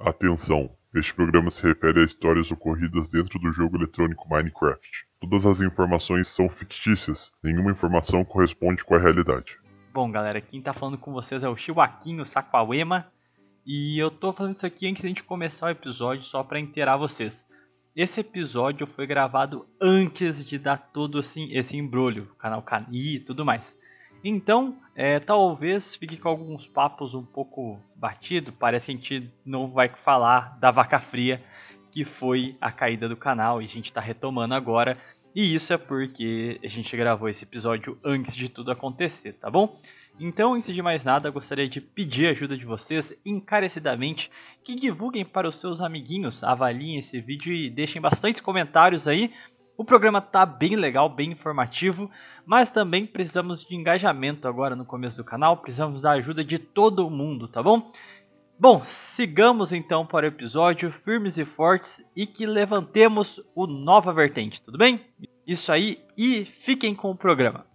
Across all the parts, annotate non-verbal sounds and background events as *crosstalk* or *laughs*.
Atenção! Este programa se refere a histórias ocorridas dentro do jogo eletrônico Minecraft. Todas as informações são fictícias, nenhuma informação corresponde com a realidade. Bom, galera, quem tá falando com vocês é o Chiwaquinho Saquawema. E eu tô fazendo isso aqui antes de a gente começar o episódio, só para inteirar vocês. Esse episódio foi gravado antes de dar todo assim, esse embrulho, canal Cani e tudo mais. Então, é, talvez fique com alguns papos um pouco batido. Parece que a gente não vai falar da vaca fria, que foi a caída do canal, e a gente está retomando agora. E isso é porque a gente gravou esse episódio antes de tudo acontecer, tá bom? Então, antes de mais nada, gostaria de pedir a ajuda de vocês encarecidamente que divulguem para os seus amiguinhos, avaliem esse vídeo e deixem bastante comentários aí o programa tá bem legal, bem informativo, mas também precisamos de engajamento agora no começo do canal, precisamos da ajuda de todo mundo, tá bom? Bom, sigamos então para o episódio firmes e fortes e que levantemos o Nova Vertente, tudo bem? Isso aí e fiquem com o programa.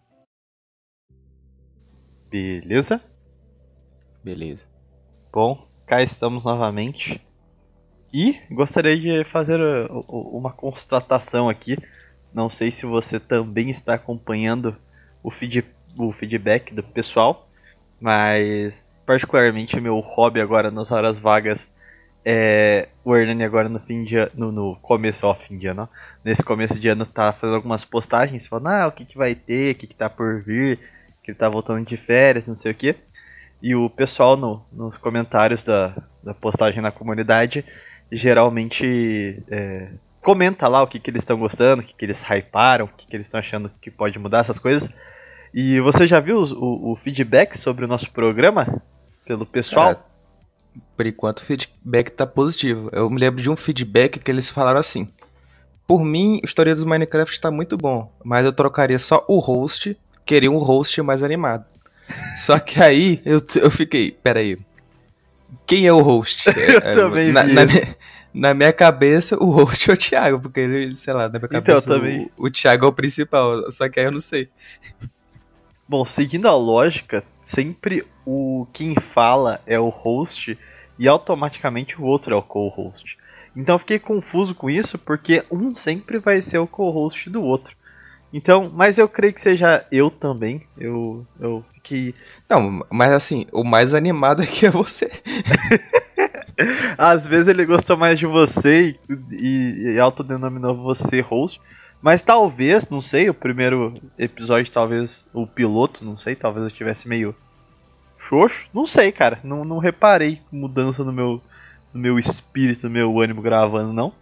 Beleza? Beleza. Bom, cá estamos novamente e gostaria de fazer uh, uma constatação aqui. Não sei se você também está acompanhando o, feed, o feedback do pessoal, mas particularmente meu hobby agora nas horas vagas é o Hernani agora no fim de no, no começo, ó, fim de ano, nesse começo de ano tá fazendo algumas postagens falando ah, o que, que vai ter, o que, que tá por vir, que ele tá voltando de férias, não sei o que. E o pessoal no, nos comentários da, da postagem na comunidade geralmente é, comenta lá o que, que eles estão gostando, o que, que eles hyparam, o que, que eles estão achando que pode mudar, essas coisas. E você já viu o, o feedback sobre o nosso programa pelo pessoal? Por enquanto o feedback tá positivo. Eu me lembro de um feedback que eles falaram assim. Por mim, a história dos Minecraft está muito bom, mas eu trocaria só o host, queria um host mais animado. *laughs* Só que aí eu, eu fiquei, peraí, quem é o host? *laughs* eu é, também na, na, minha, na, minha, cabeça, o host é o Thiago, porque ele, sei lá, na minha então, cabeça então, o, o Thiago é o principal, só que aí eu não sei. Bom, seguindo a lógica, sempre o quem fala é o host e automaticamente o outro é o co-host. Então eu fiquei confuso com isso porque um sempre vai ser o co-host do outro. Então, mas eu creio que seja eu também. Eu, eu fiquei. Não, mas assim, o mais animado aqui é você. *laughs* Às vezes ele gostou mais de você e, e autodenominou você host. Mas talvez, não sei, o primeiro episódio, talvez o piloto, não sei, talvez eu estivesse meio xoxo. Não sei, cara. Não, não reparei mudança no meu, no meu espírito, no meu ânimo gravando, não.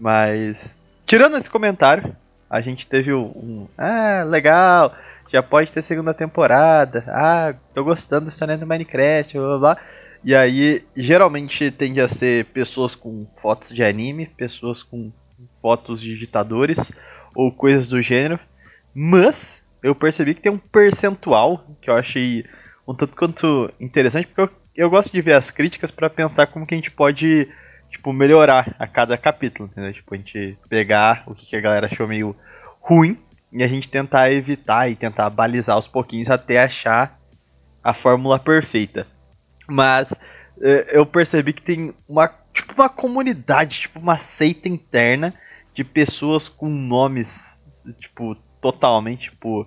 Mas, tirando esse comentário, a gente teve um. Ah, legal! Já pode ter segunda temporada. Ah, tô gostando da história do Minecraft, blá blá blá. E aí, geralmente tende a ser pessoas com fotos de anime, pessoas com fotos de ditadores ou coisas do gênero. Mas eu percebi que tem um percentual que eu achei um tanto quanto interessante, porque eu, eu gosto de ver as críticas para pensar como que a gente pode tipo, melhorar a cada capítulo, entendeu? Tipo, a gente pegar o que a galera achou meio ruim e a gente tentar evitar e tentar balizar aos pouquinhos até achar a fórmula perfeita. Mas é, eu percebi que tem uma, tipo, uma comunidade, tipo, uma seita interna de pessoas com nomes, tipo, totalmente, tipo,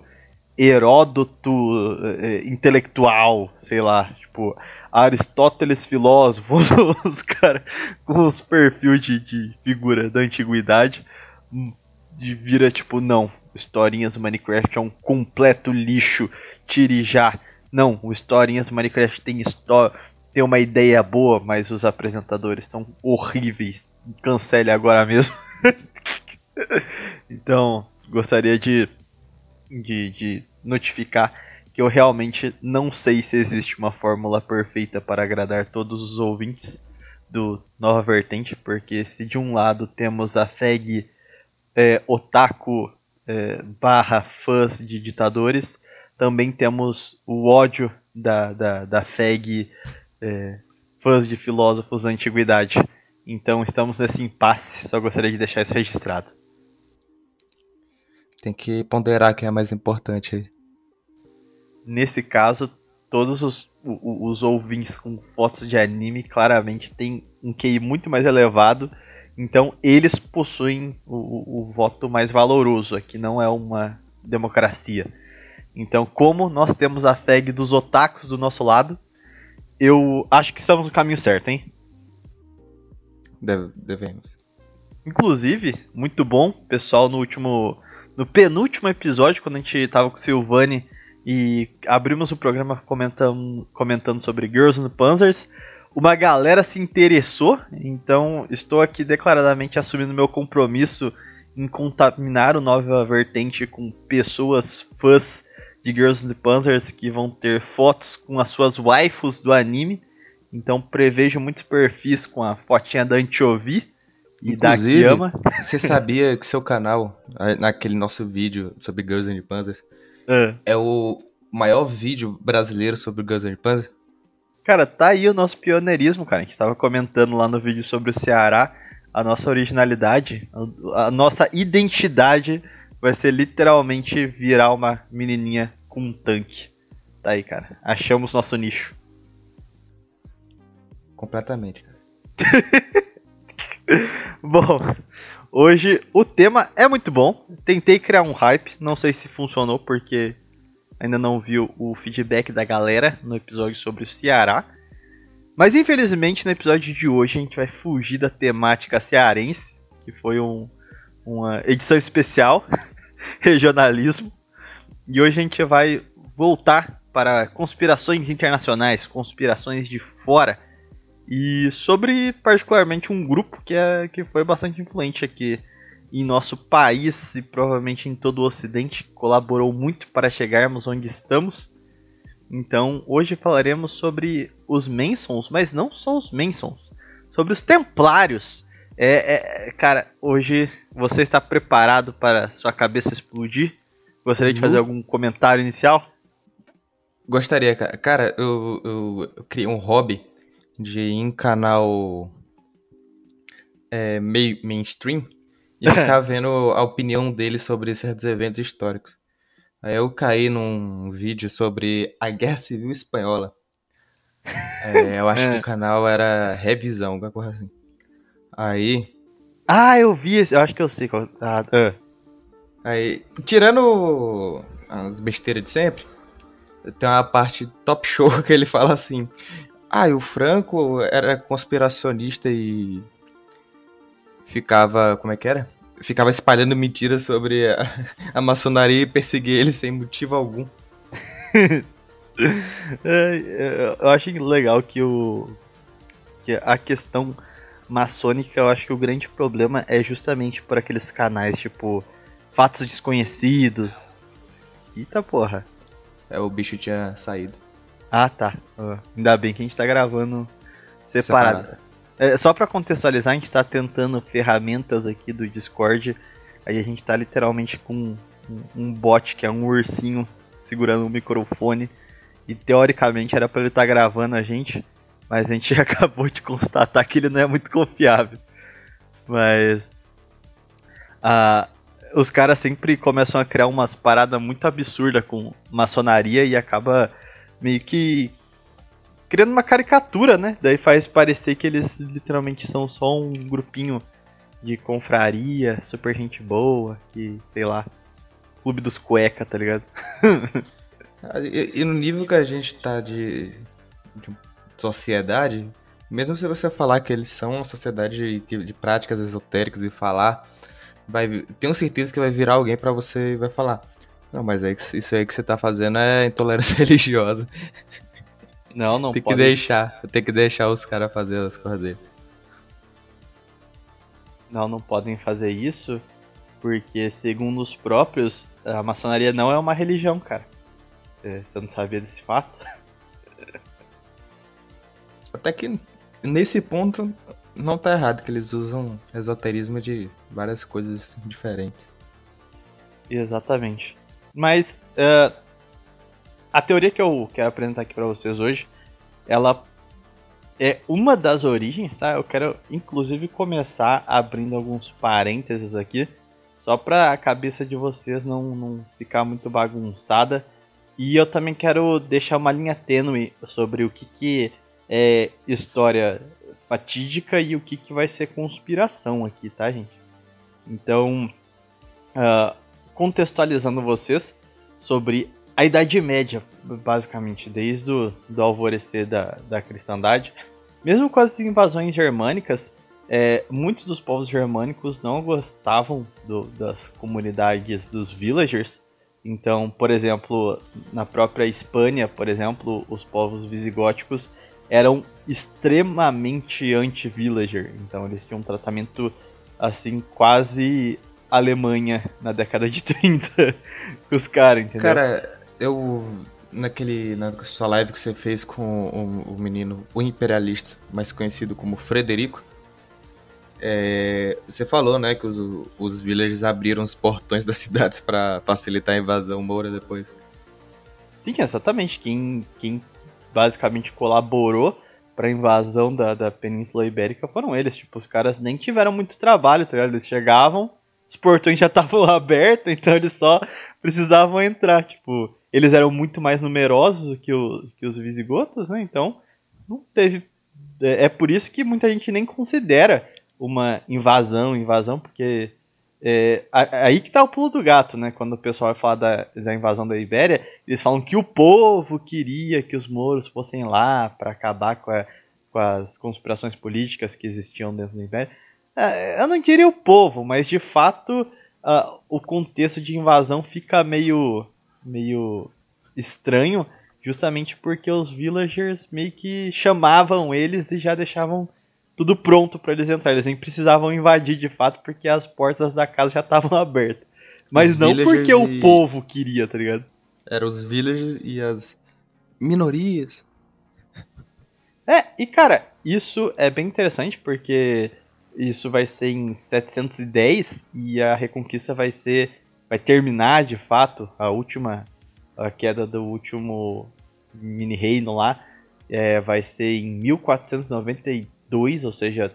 Heródoto é, intelectual, sei lá, tipo, Aristóteles filósofo, *laughs* os caras com os perfis de, de, figura da antiguidade, hum, de vira tipo, não, historinhas Minecraft é um completo lixo, tire já. Não, o historinhas Minecraft tem tem uma ideia boa, mas os apresentadores estão horríveis. Cancele agora mesmo. *laughs* então, gostaria de, de, de notificar que eu realmente não sei se existe uma fórmula perfeita para agradar todos os ouvintes do Nova Vertente, porque se de um lado temos a FEG é, otaku é, barra fãs de ditadores, também temos o ódio da, da, da FEG é, fãs de filósofos da antiguidade. Então estamos nesse impasse, só gostaria de deixar isso registrado. Tem que ponderar quem é mais importante aí nesse caso, todos os os ouvintes com fotos de anime claramente têm um QI muito mais elevado. Então eles possuem o, o, o voto mais valoroso. Aqui não é uma democracia. Então, como nós temos a FEG dos otakus do nosso lado, eu acho que estamos no caminho certo, hein? Deve, devemos. Inclusive, muito bom, pessoal, no último. No penúltimo episódio, quando a gente tava com o Silvani e abrimos o programa comentando, comentando sobre Girls and Panzers, uma galera se interessou, então estou aqui declaradamente assumindo meu compromisso em contaminar o Nova Vertente com pessoas fãs de Girls and Panzers que vão ter fotos com as suas waifus do anime. Então prevejo muitos perfis com a fotinha da Anchovi e da Kiyama. Você sabia que seu canal, naquele nosso vídeo sobre Girls and Panzers, é. é o maior vídeo brasileiro sobre Girls and Panzers? Cara, tá aí o nosso pioneirismo, cara. A gente tava comentando lá no vídeo sobre o Ceará, a nossa originalidade, a nossa identidade vai ser literalmente virar uma menininha com um tanque. Tá aí, cara. Achamos nosso nicho. Completamente, cara. *laughs* bom, hoje o tema é muito bom. Tentei criar um hype, não sei se funcionou porque ainda não viu o feedback da galera no episódio sobre o Ceará. Mas infelizmente no episódio de hoje a gente vai fugir da temática cearense, que foi um, uma edição especial, *laughs* regionalismo. E hoje a gente vai voltar para conspirações internacionais, conspirações de fora. E sobre particularmente um grupo que, é, que foi bastante influente aqui em nosso país e provavelmente em todo o Ocidente, colaborou muito para chegarmos onde estamos. Então, hoje falaremos sobre os Mansons, mas não só os Mansons, sobre os Templários. É, é, cara, hoje você está preparado para sua cabeça explodir? Gostaria de fazer uhum. algum comentário inicial? Gostaria, cara. Cara, eu, eu, eu criei um hobby de ir em canal é, meio mainstream e ficar *laughs* vendo a opinião dele sobre certos eventos históricos. Aí eu caí num vídeo sobre a Guerra Civil Espanhola. É, eu acho *laughs* que o canal era Revisão, alguma coisa assim. Aí. Ah, eu vi esse, eu acho que eu sei qual. Ah, uh. Aí, tirando as besteiras de sempre, tem uma parte top show *laughs* que ele fala assim: Ah, e o Franco era conspiracionista e ficava. Como é que era? Ficava espalhando mentiras sobre a, *laughs* a maçonaria e perseguia ele sem motivo algum. *laughs* É, eu acho legal que o. que a questão maçônica, eu acho que o grande problema é justamente por aqueles canais, tipo, fatos desconhecidos. Eita porra. É, o bicho tinha saído. Ah, tá. ainda bem que a gente tá gravando separado. separado. É, só para contextualizar, a gente tá tentando ferramentas aqui do Discord. Aí a gente tá literalmente com um, um bot que é um ursinho segurando um microfone. E teoricamente era para ele estar tá gravando a gente. Mas a gente *laughs* acabou de constatar que ele não é muito confiável. Mas. Uh, os caras sempre começam a criar umas paradas muito absurdas com maçonaria e acaba meio que criando uma caricatura, né? Daí faz parecer que eles literalmente são só um grupinho de confraria, super gente boa, que, sei lá, clube dos cueca, tá ligado? *laughs* e, e, no nível que a gente tá de, de, sociedade, mesmo se você falar que eles são uma sociedade de, de práticas esotéricas e falar vai tenho certeza que vai virar alguém para você e vai falar: "Não, mas é isso aí que você tá fazendo é intolerância *laughs* religiosa". Não, não tem pode. que deixar, tem que deixar os caras fazer as coisas dele. Não, não podem fazer isso, porque segundo os próprios, a maçonaria não é uma religião, cara. Você não sabia desse fato? *laughs* Até que nesse ponto não tá errado que eles usam esoterismo de várias coisas diferentes. Exatamente. Mas uh, a teoria que eu quero apresentar aqui para vocês hoje, ela é uma das origens, tá? Eu quero inclusive começar abrindo alguns parênteses aqui, só para a cabeça de vocês não, não ficar muito bagunçada e eu também quero deixar uma linha tênue sobre o que, que é história fatídica e o que, que vai ser conspiração aqui, tá, gente? Então, uh, contextualizando vocês sobre a Idade Média, basicamente, desde o do alvorecer da, da cristandade. Mesmo com as invasões germânicas, é, muitos dos povos germânicos não gostavam do, das comunidades dos villagers. Então, por exemplo, na própria Espanha, por exemplo, os povos visigóticos eram extremamente anti-villager. Então, eles tinham um tratamento assim quase Alemanha na década de 30 *laughs* com os caras, entendeu? Cara, eu naquele na sua live que você fez com o, o menino, o imperialista, mais conhecido como Frederico, é, você falou, né, que os, os villagers abriram os portões das *laughs* cidades para facilitar a invasão moura depois. Sim, exatamente. Quem, quem basicamente colaborou para a invasão da, da Península Ibérica foram eles. Tipo, os caras nem tiveram muito trabalho, tá ligado? Eles chegavam, os portões já estavam *laughs* abertos, então eles só precisavam entrar. Tipo, eles eram muito mais numerosos que, o, que os visigotos, né? Então, não teve. É, é por isso que muita gente nem considera uma invasão, invasão, porque é, aí que tá o pulo do gato, né? Quando o pessoal vai falar da, da invasão da Ibéria, eles falam que o povo queria que os mouros fossem lá para acabar com, a, com, as conspirações políticas que existiam dentro da Ibéria. É, eu não diria o povo, mas de fato uh, o contexto de invasão fica meio meio estranho, justamente porque os villagers meio que chamavam eles e já deixavam tudo pronto para eles entrarem. Eles nem precisavam invadir de fato porque as portas da casa já estavam *laughs* abertas. Mas os não porque e... o povo queria, tá ligado? Eram os villagers e as minorias. É, e cara, isso é bem interessante porque isso vai ser em 710 e a Reconquista vai ser vai terminar de fato a última a queda do último mini reino lá é, vai ser em 1492, ou seja,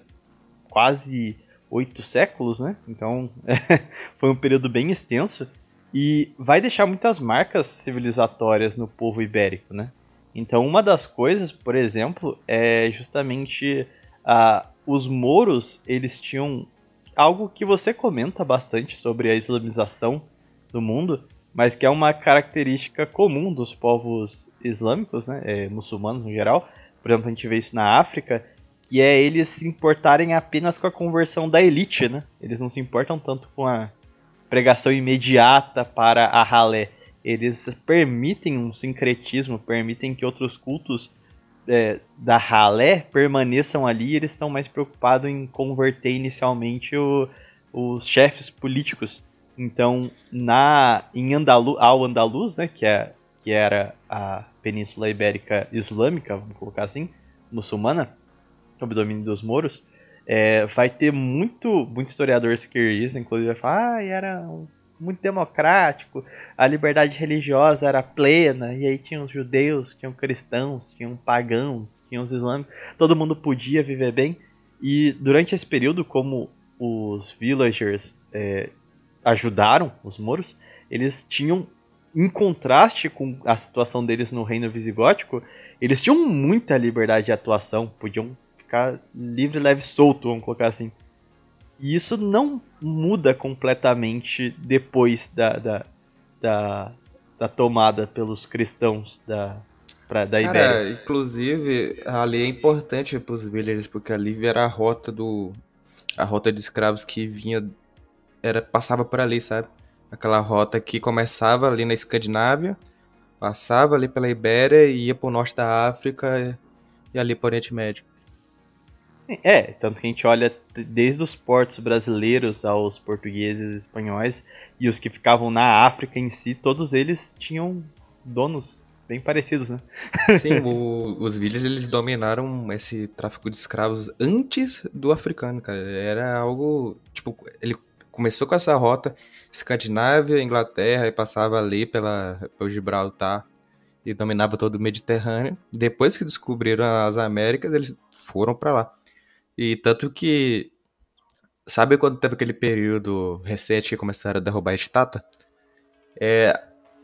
quase oito séculos, né? Então *laughs* foi um período bem extenso e vai deixar muitas marcas civilizatórias no povo ibérico, né? Então uma das coisas, por exemplo, é justamente uh, os mouros eles tinham algo que você comenta bastante sobre a islamização do mundo, mas que é uma característica comum dos povos islâmicos, né, é, muçulmanos no geral. Por exemplo, a gente vê isso na África, que é eles se importarem apenas com a conversão da elite, né? Eles não se importam tanto com a pregação imediata para a ralé. Eles permitem um sincretismo, permitem que outros cultos é, da ralé permaneçam ali, eles estão mais preocupados em converter inicialmente o, os chefes políticos. Então, na em Andalu, ao Andaluz, né, que, é, que era a Península Ibérica Islâmica, vamos colocar assim, muçulmana, sob domínio dos moros, é, vai ter muito, muito historiador esquerdista, inclusive, vai falar, ah, era um muito democrático, a liberdade religiosa era plena, e aí tinha os judeus, tinham cristãos, tinham pagãos, tinham os islâmicos, todo mundo podia viver bem. E durante esse período, como os villagers é, ajudaram os moros, eles tinham, em contraste com a situação deles no reino visigótico, eles tinham muita liberdade de atuação, podiam ficar livre, leve, solto, vamos colocar assim. E isso não muda completamente depois da, da, da, da tomada pelos cristãos da, pra, da Ibéria. Cara, inclusive, ali é importante para os villagers, porque ali era a rota do. a rota de escravos que vinha. era passava por ali, sabe? Aquela rota que começava ali na Escandinávia, passava ali pela Ibéria e ia para o norte da África e ali para o Oriente Médio. É, tanto que a gente olha desde os portos brasileiros aos portugueses e espanhóis e os que ficavam na África em si, todos eles tinham donos bem parecidos, né? Sim, o, os villages eles dominaram esse tráfico de escravos antes do africano, cara. Era algo, tipo, ele começou com essa rota Escandinávia, Inglaterra e passava ali pela pelo Gibraltar e dominava todo o Mediterrâneo. Depois que descobriram as Américas, eles foram para lá. E tanto que. Sabe quando teve aquele período recente que começaram a derrubar a estátua? É,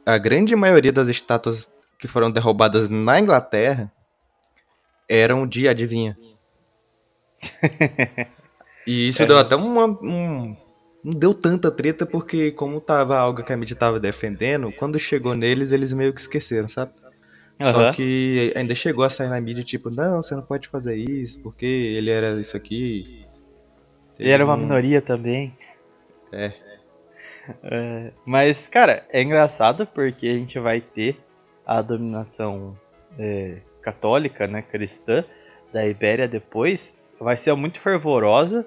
a grande maioria das estátuas que foram derrubadas na Inglaterra eram de adivinha. *laughs* e isso é. deu até uma, um. Não deu tanta treta porque, como tava algo que a mídia tava defendendo, quando chegou neles, eles meio que esqueceram, sabe? Uhum. Só que ainda chegou a sair na mídia, tipo, não, você não pode fazer isso, porque ele era isso aqui. Ele era uma minoria também. É. é. Mas, cara, é engraçado porque a gente vai ter a dominação é, católica, né, cristã, da Ibéria depois, vai ser muito fervorosa.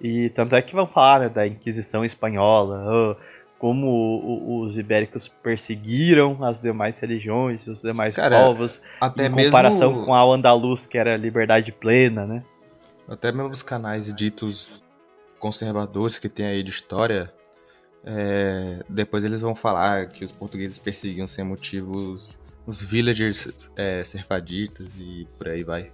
E tanto é que vão falar né, da Inquisição Espanhola, como os ibéricos perseguiram as demais religiões, os demais Cara, povos, até em comparação mesmo... com a andaluz, que era liberdade plena, né? Até mesmo os canais ditos conservadores que tem aí de história, é, depois eles vão falar que os portugueses perseguiam sem motivos os villagers é, serfaditas e por aí vai.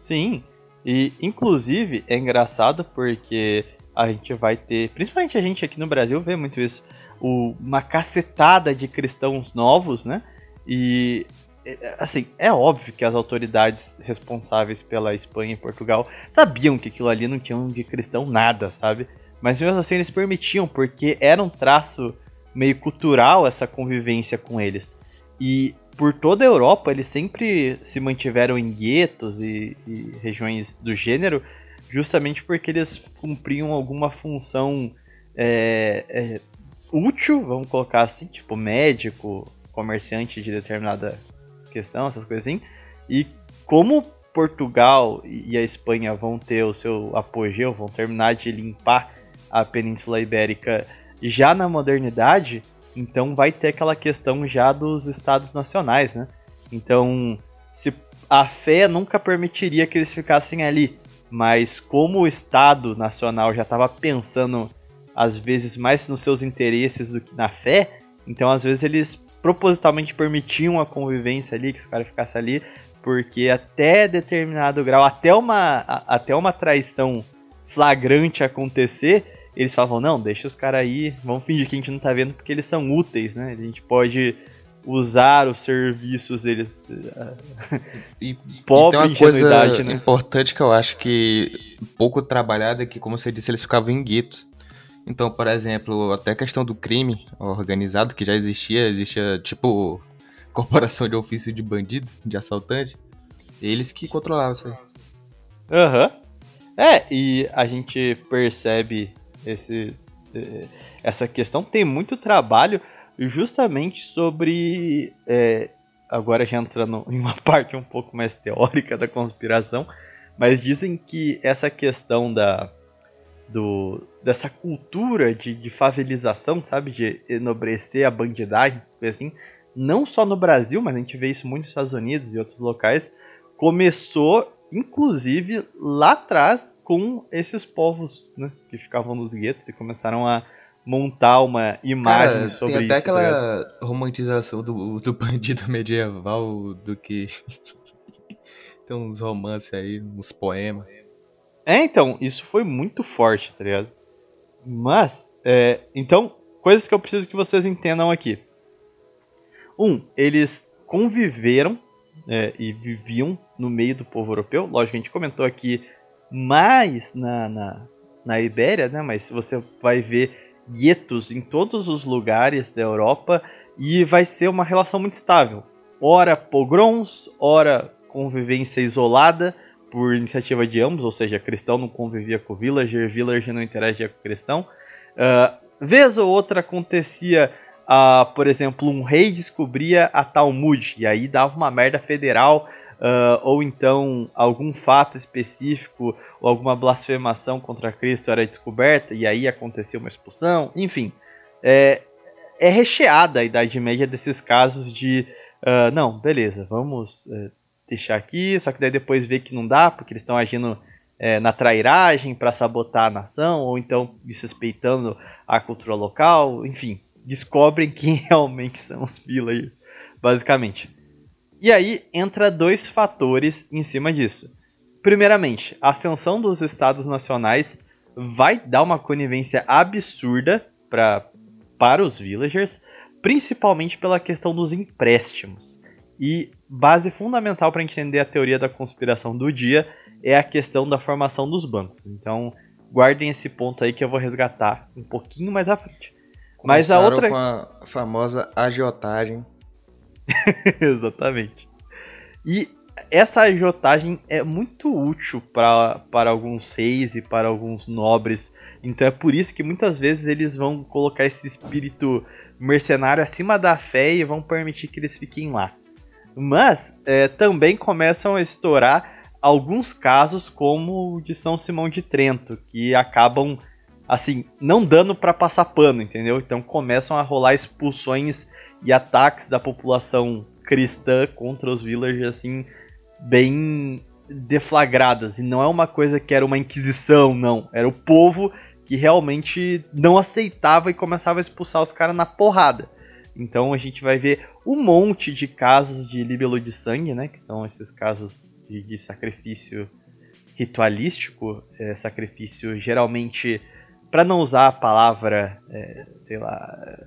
Sim, e inclusive é engraçado porque a gente vai ter, principalmente a gente aqui no Brasil vê muito isso, o, uma cacetada de cristãos novos, né? E é, assim, é óbvio que as autoridades responsáveis pela Espanha e Portugal sabiam que aquilo ali não tinha de cristão nada, sabe? Mas mesmo assim eles permitiam, porque era um traço meio cultural essa convivência com eles. E por toda a Europa eles sempre se mantiveram em guetos e, e regiões do gênero, justamente porque eles cumpriam alguma função é, é, útil, vamos colocar assim, tipo médico, comerciante de determinada questão, essas coisas assim. E como Portugal e a Espanha vão ter o seu apogeu, vão terminar de limpar a Península Ibérica já na modernidade, então vai ter aquela questão já dos estados nacionais, né? Então, se a fé nunca permitiria que eles ficassem ali, mas como o Estado Nacional já estava pensando às vezes mais nos seus interesses do que na fé, então às vezes eles propositalmente permitiam a convivência ali, que os caras ficassem ali, porque até determinado grau, até uma, até uma traição flagrante acontecer, eles falavam, não, deixa os caras aí, vamos fingir que a gente não tá vendo porque eles são úteis, né? A gente pode usar os serviços deles. E, *laughs* Pobre e tem uma coisa né? importante que eu acho que pouco trabalhada é que, como você disse, eles ficavam em guetos. Então, por exemplo, até a questão do crime organizado, que já existia, existia tipo *laughs* corporação de ofício de bandido, de assaltante. Eles que controlavam isso aí. Aham. Uhum. É, e a gente percebe esse, eh, essa questão. Tem muito trabalho justamente sobre. É, agora já entrando em uma *laughs* parte um pouco mais teórica da conspiração, mas dizem que essa questão da. Do, dessa cultura de, de favelização, sabe? De enobrecer a bandidagem, assim, não só no Brasil, mas a gente vê isso muito nos Estados Unidos e outros locais, começou inclusive lá atrás com esses povos né, que ficavam nos guetos e começaram a montar uma imagem Cara, sobre tem até isso, tá aquela tá romantização do, do bandido *laughs* medieval do que *laughs* tem uns romances aí, uns poemas. É, então, isso foi muito forte, tá ligado? Mas, é, então, coisas que eu preciso que vocês entendam aqui. Um, eles conviveram é, e viviam no meio do povo europeu. Lógico, a gente comentou aqui mais na, na, na Ibéria, né? mas você vai ver guetos em todos os lugares da Europa e vai ser uma relação muito estável. Ora pogroms, ora convivência isolada por iniciativa de ambos, ou seja, cristão não convivia com villager, villager não interagia com cristão. Uh, vez ou outra acontecia uh, por exemplo, um rei descobria a Talmud, e aí dava uma merda federal, uh, ou então algum fato específico, ou alguma blasfemação contra Cristo era descoberta, e aí acontecia uma expulsão, enfim. É, é recheada a Idade Média desses casos de, uh, não, beleza, vamos uh, deixar aqui, só que daí depois vê que não dá, porque eles estão agindo é, na trairagem para sabotar a nação, ou então desrespeitando a cultura local, enfim descobrem quem *laughs* realmente são os villagers, basicamente. E aí entra dois fatores em cima disso. Primeiramente, a ascensão dos estados nacionais vai dar uma conivência absurda pra, para os villagers, principalmente pela questão dos empréstimos. E base fundamental para entender a teoria da conspiração do dia é a questão da formação dos bancos. Então, guardem esse ponto aí que eu vou resgatar um pouquinho mais à frente. Mas a outra com a famosa agiotagem. *laughs* Exatamente. E essa agiotagem é muito útil para alguns reis e para alguns nobres. Então é por isso que muitas vezes eles vão colocar esse espírito mercenário acima da fé e vão permitir que eles fiquem lá. Mas é, também começam a estourar alguns casos, como o de São Simão de Trento, que acabam assim não dando para passar pano, entendeu? Então começam a rolar expulsões e ataques da população cristã contra os villagers assim bem deflagradas. E não é uma coisa que era uma inquisição, não. Era o povo que realmente não aceitava e começava a expulsar os caras na porrada. Então a gente vai ver um monte de casos de libelo de sangue, né? Que são esses casos de, de sacrifício ritualístico, é, sacrifício geralmente, para não usar a palavra, é, sei lá,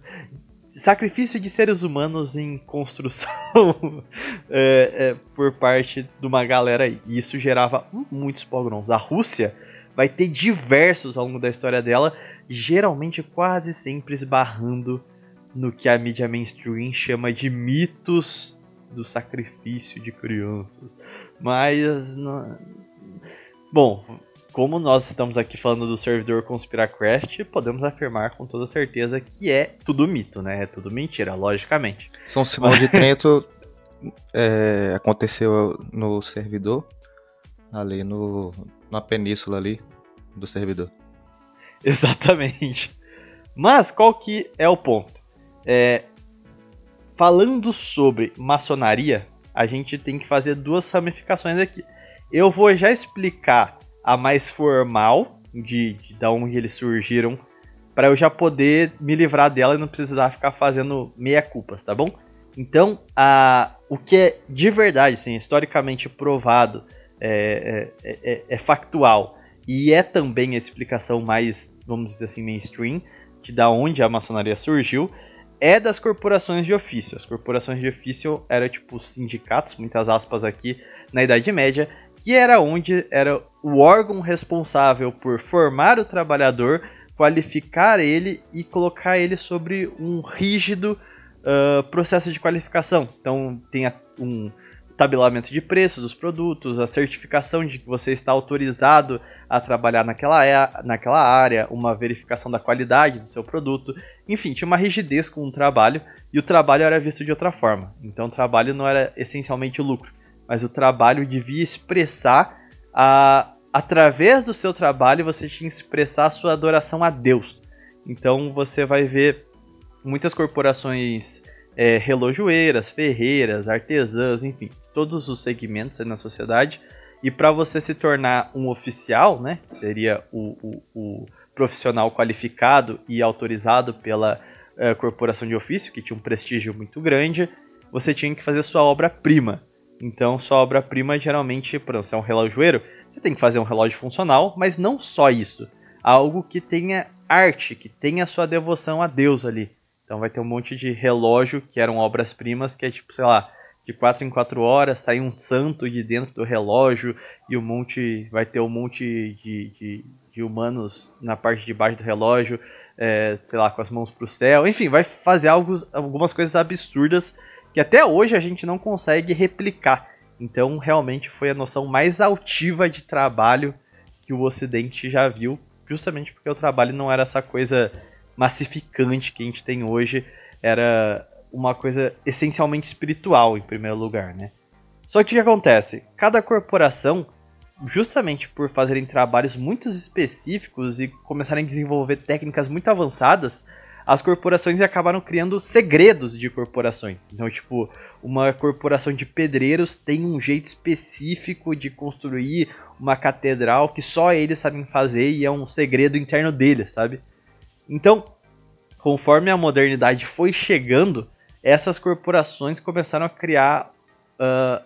sacrifício de seres humanos em construção *laughs* é, é, por parte de uma galera aí. E isso gerava muitos pogroms. A Rússia vai ter diversos ao longo da história dela, geralmente quase sempre esbarrando no que a mídia mainstream chama de mitos do sacrifício de crianças. Mas. Não... Bom, como nós estamos aqui falando do servidor Conspiracraft, podemos afirmar com toda certeza que é tudo mito, né? É tudo mentira, logicamente. São Simão de *laughs* Trento é, aconteceu no servidor, ali no, na península ali do servidor. *laughs* Exatamente. Mas qual que é o ponto? É, falando sobre maçonaria, a gente tem que fazer duas ramificações aqui. Eu vou já explicar a mais formal, de, de da onde eles surgiram, para eu já poder me livrar dela e não precisar ficar fazendo meia culpas, tá bom? Então, a, o que é de verdade, sim, historicamente provado, é, é, é, é, factual e é também a explicação mais, vamos dizer assim, mainstream, de da onde a maçonaria surgiu, é das corporações de ofício. As corporações de ofício eram tipo sindicatos, muitas aspas aqui, na Idade Média, que era onde era o órgão responsável por formar o trabalhador, qualificar ele e colocar ele sobre um rígido uh, processo de qualificação. Então tem um tabelamento de preços dos produtos, a certificação de que você está autorizado a trabalhar naquela, naquela área, uma verificação da qualidade do seu produto, enfim, tinha uma rigidez com o trabalho e o trabalho era visto de outra forma. Então o trabalho não era essencialmente lucro, mas o trabalho devia expressar a através do seu trabalho você tinha que expressar a sua adoração a Deus. Então você vai ver muitas corporações é, relojoeiras, ferreiras, artesãs, enfim, todos os segmentos na sociedade. E para você se tornar um oficial, né, seria o, o, o profissional qualificado e autorizado pela é, corporação de ofício, que tinha um prestígio muito grande, você tinha que fazer sua obra-prima. Então, sua obra-prima geralmente, por exemplo, se é um relojoeiro, você tem que fazer um relógio funcional, mas não só isso. Algo que tenha arte, que tenha sua devoção a Deus ali. Então vai ter um monte de relógio que eram obras-primas, que é tipo, sei lá, de 4 em 4 horas sai um santo de dentro do relógio e um monte. Vai ter um monte de, de, de humanos na parte de baixo do relógio, é, sei lá, com as mãos pro céu. Enfim, vai fazer algumas coisas absurdas que até hoje a gente não consegue replicar. Então, realmente foi a noção mais altiva de trabalho que o Ocidente já viu, justamente porque o trabalho não era essa coisa massificante que a gente tem hoje, era uma coisa essencialmente espiritual, em primeiro lugar, né? Só que o que acontece? Cada corporação, justamente por fazerem trabalhos muito específicos e começarem a desenvolver técnicas muito avançadas, as corporações acabaram criando segredos de corporações. Então, tipo, uma corporação de pedreiros tem um jeito específico de construir uma catedral que só eles sabem fazer e é um segredo interno deles, sabe? Então, conforme a modernidade foi chegando, essas corporações começaram a criar. Uh,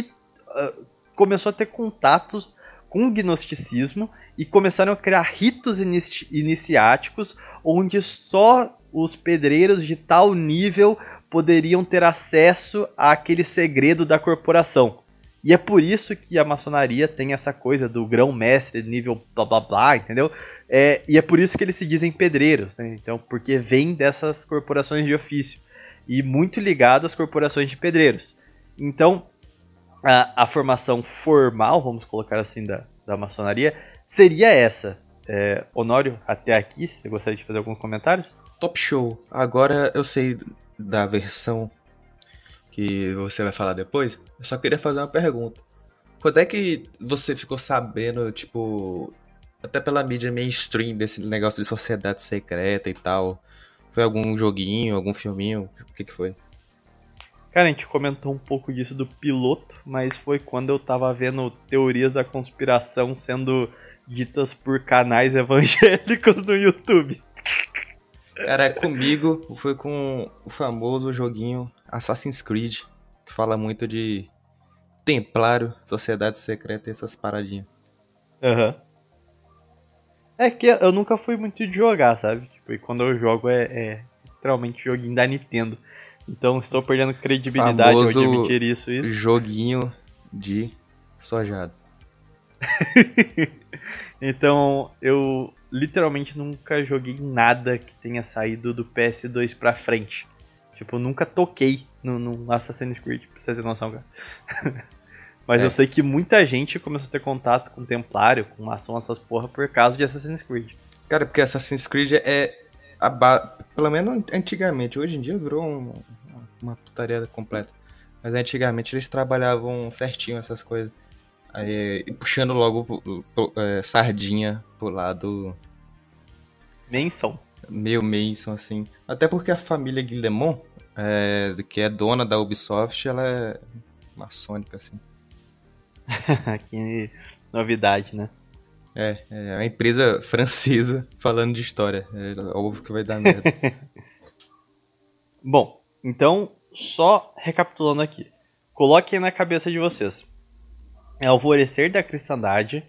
uh, começou a ter contatos com gnosticismo e começaram a criar ritos inici iniciáticos onde só os pedreiros de tal nível poderiam ter acesso àquele segredo da corporação. E é por isso que a maçonaria tem essa coisa do grão-mestre nível blá blá blá, entendeu? É, e é por isso que eles se dizem pedreiros, né? Então, porque vem dessas corporações de ofício. E muito ligado às corporações de pedreiros. Então, a, a formação formal, vamos colocar assim, da, da maçonaria, seria essa. É, Honório, até aqui, você gostaria de fazer alguns comentários? Top show. Agora eu sei da versão que você vai falar depois, eu só queria fazer uma pergunta. Quando é que você ficou sabendo, tipo, até pela mídia mainstream desse negócio de sociedade secreta e tal? Foi algum joguinho, algum filminho? O que, que foi? Cara, a gente comentou um pouco disso do piloto, mas foi quando eu tava vendo teorias da conspiração sendo ditas por canais *laughs* evangélicos no YouTube. Cara, comigo foi com o famoso joguinho Assassin's Creed, que fala muito de Templário, Sociedade Secreta e essas paradinhas. Aham. Uhum. É que eu nunca fui muito de jogar, sabe? Tipo, e quando eu jogo é, é literalmente joguinho da Nintendo. Então estou perdendo credibilidade Famoso ao admitir isso, isso. Joguinho de sojado. *laughs* então eu literalmente nunca joguei nada que tenha saído do PS2 pra frente. Tipo, nunca toquei no, no Assassin's Creed, pra você ter noção, cara. *laughs* Mas é. eu sei que muita gente começou a ter contato com Templário, com maçom, essas porra, por causa de Assassin's Creed. Cara, porque Assassin's Creed é. A ba... Pelo menos antigamente, hoje em dia virou um, uma putaria completa. Mas antigamente eles trabalhavam certinho essas coisas. Aí, e puxando logo é, sardinha pro lado. Manson meio Mason, assim. Até porque a família Guillemot, é, que é dona da Ubisoft, ela é maçônica, assim. *laughs* que novidade, né? É, é uma empresa *laughs* francesa falando de história. É óbvio que vai dar merda. *laughs* Bom, então, só recapitulando aqui. Coloquem na cabeça de vocês. É alvorecer da cristandade.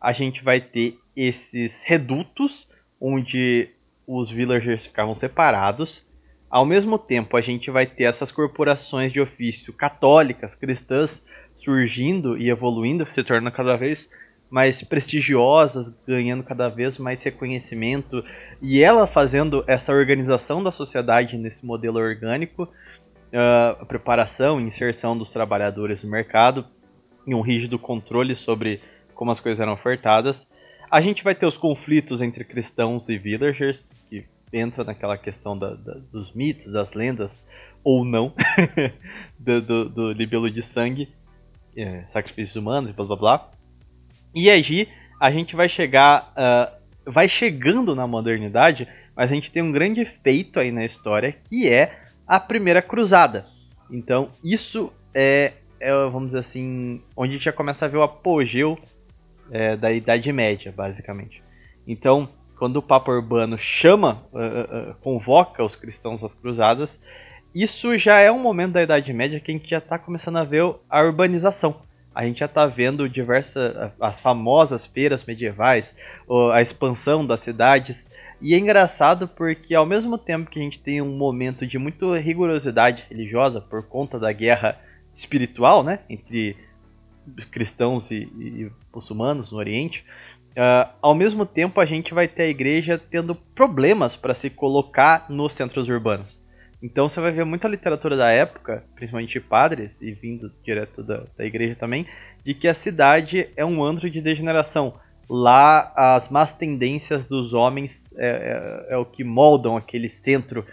A gente vai ter esses redutos onde os villagers ficavam separados. Ao mesmo tempo, a gente vai ter essas corporações de ofício católicas, cristãs, surgindo e evoluindo, se tornando cada vez mais prestigiosas, ganhando cada vez mais reconhecimento, e ela fazendo essa organização da sociedade nesse modelo orgânico, uh, a preparação e inserção dos trabalhadores no mercado, e um rígido controle sobre como as coisas eram ofertadas. A gente vai ter os conflitos entre cristãos e villagers, que entra naquela questão da, da, dos mitos, das lendas, ou não, *laughs* do, do, do, libelo de sangue, é, sacrifícios humanos, blá blá blá. E aí a gente vai chegar, uh, vai chegando na modernidade, mas a gente tem um grande feito aí na história, que é a primeira cruzada. Então isso é, é vamos dizer assim, onde a gente já começa a ver o apogeu é, da Idade Média, basicamente. Então, quando o Papa Urbano chama, uh, uh, convoca os cristãos às cruzadas, isso já é um momento da Idade Média que a gente já está começando a ver a urbanização. A gente já está vendo diversas, as famosas feiras medievais, a expansão das cidades. E é engraçado porque ao mesmo tempo que a gente tem um momento de muita rigorosidade religiosa por conta da guerra espiritual, né, entre cristãos e, e muçulmanos no Oriente, uh, ao mesmo tempo a gente vai ter a igreja tendo problemas para se colocar nos centros urbanos. Então você vai ver muita literatura da época, principalmente padres e vindo direto da, da igreja também, de que a cidade é um antro de degeneração. Lá as más tendências dos homens é, é, é o que moldam aquele centro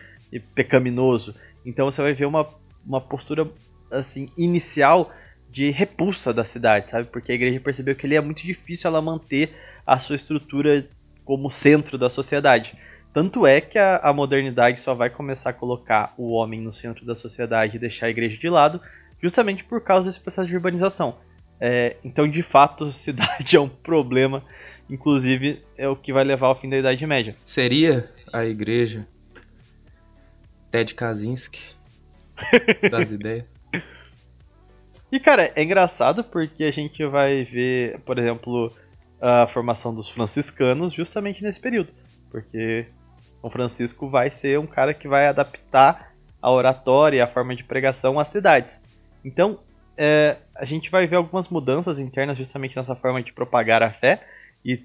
pecaminoso. Então você vai ver uma, uma postura assim inicial de repulsa da cidade, sabe? Porque a igreja percebeu que ele é muito difícil ela manter a sua estrutura como centro da sociedade. Tanto é que a, a, modernidade só vai começar a colocar o homem no centro da sociedade e deixar a igreja de lado, justamente por causa desse processo de urbanização. É, então, de fato, *laughs* a cidade é um problema, inclusive é o que vai levar ao fim da Idade Média. Seria a igreja Ted Kaczynski *laughs* das ideias? E, cara, é engraçado porque a gente vai ver, por exemplo, a formação dos franciscanos justamente nesse período. Porque São Francisco vai ser um cara que vai adaptar a oratória e a forma de pregação às cidades. Então, é, a gente vai ver algumas mudanças internas justamente nessa forma de propagar a fé e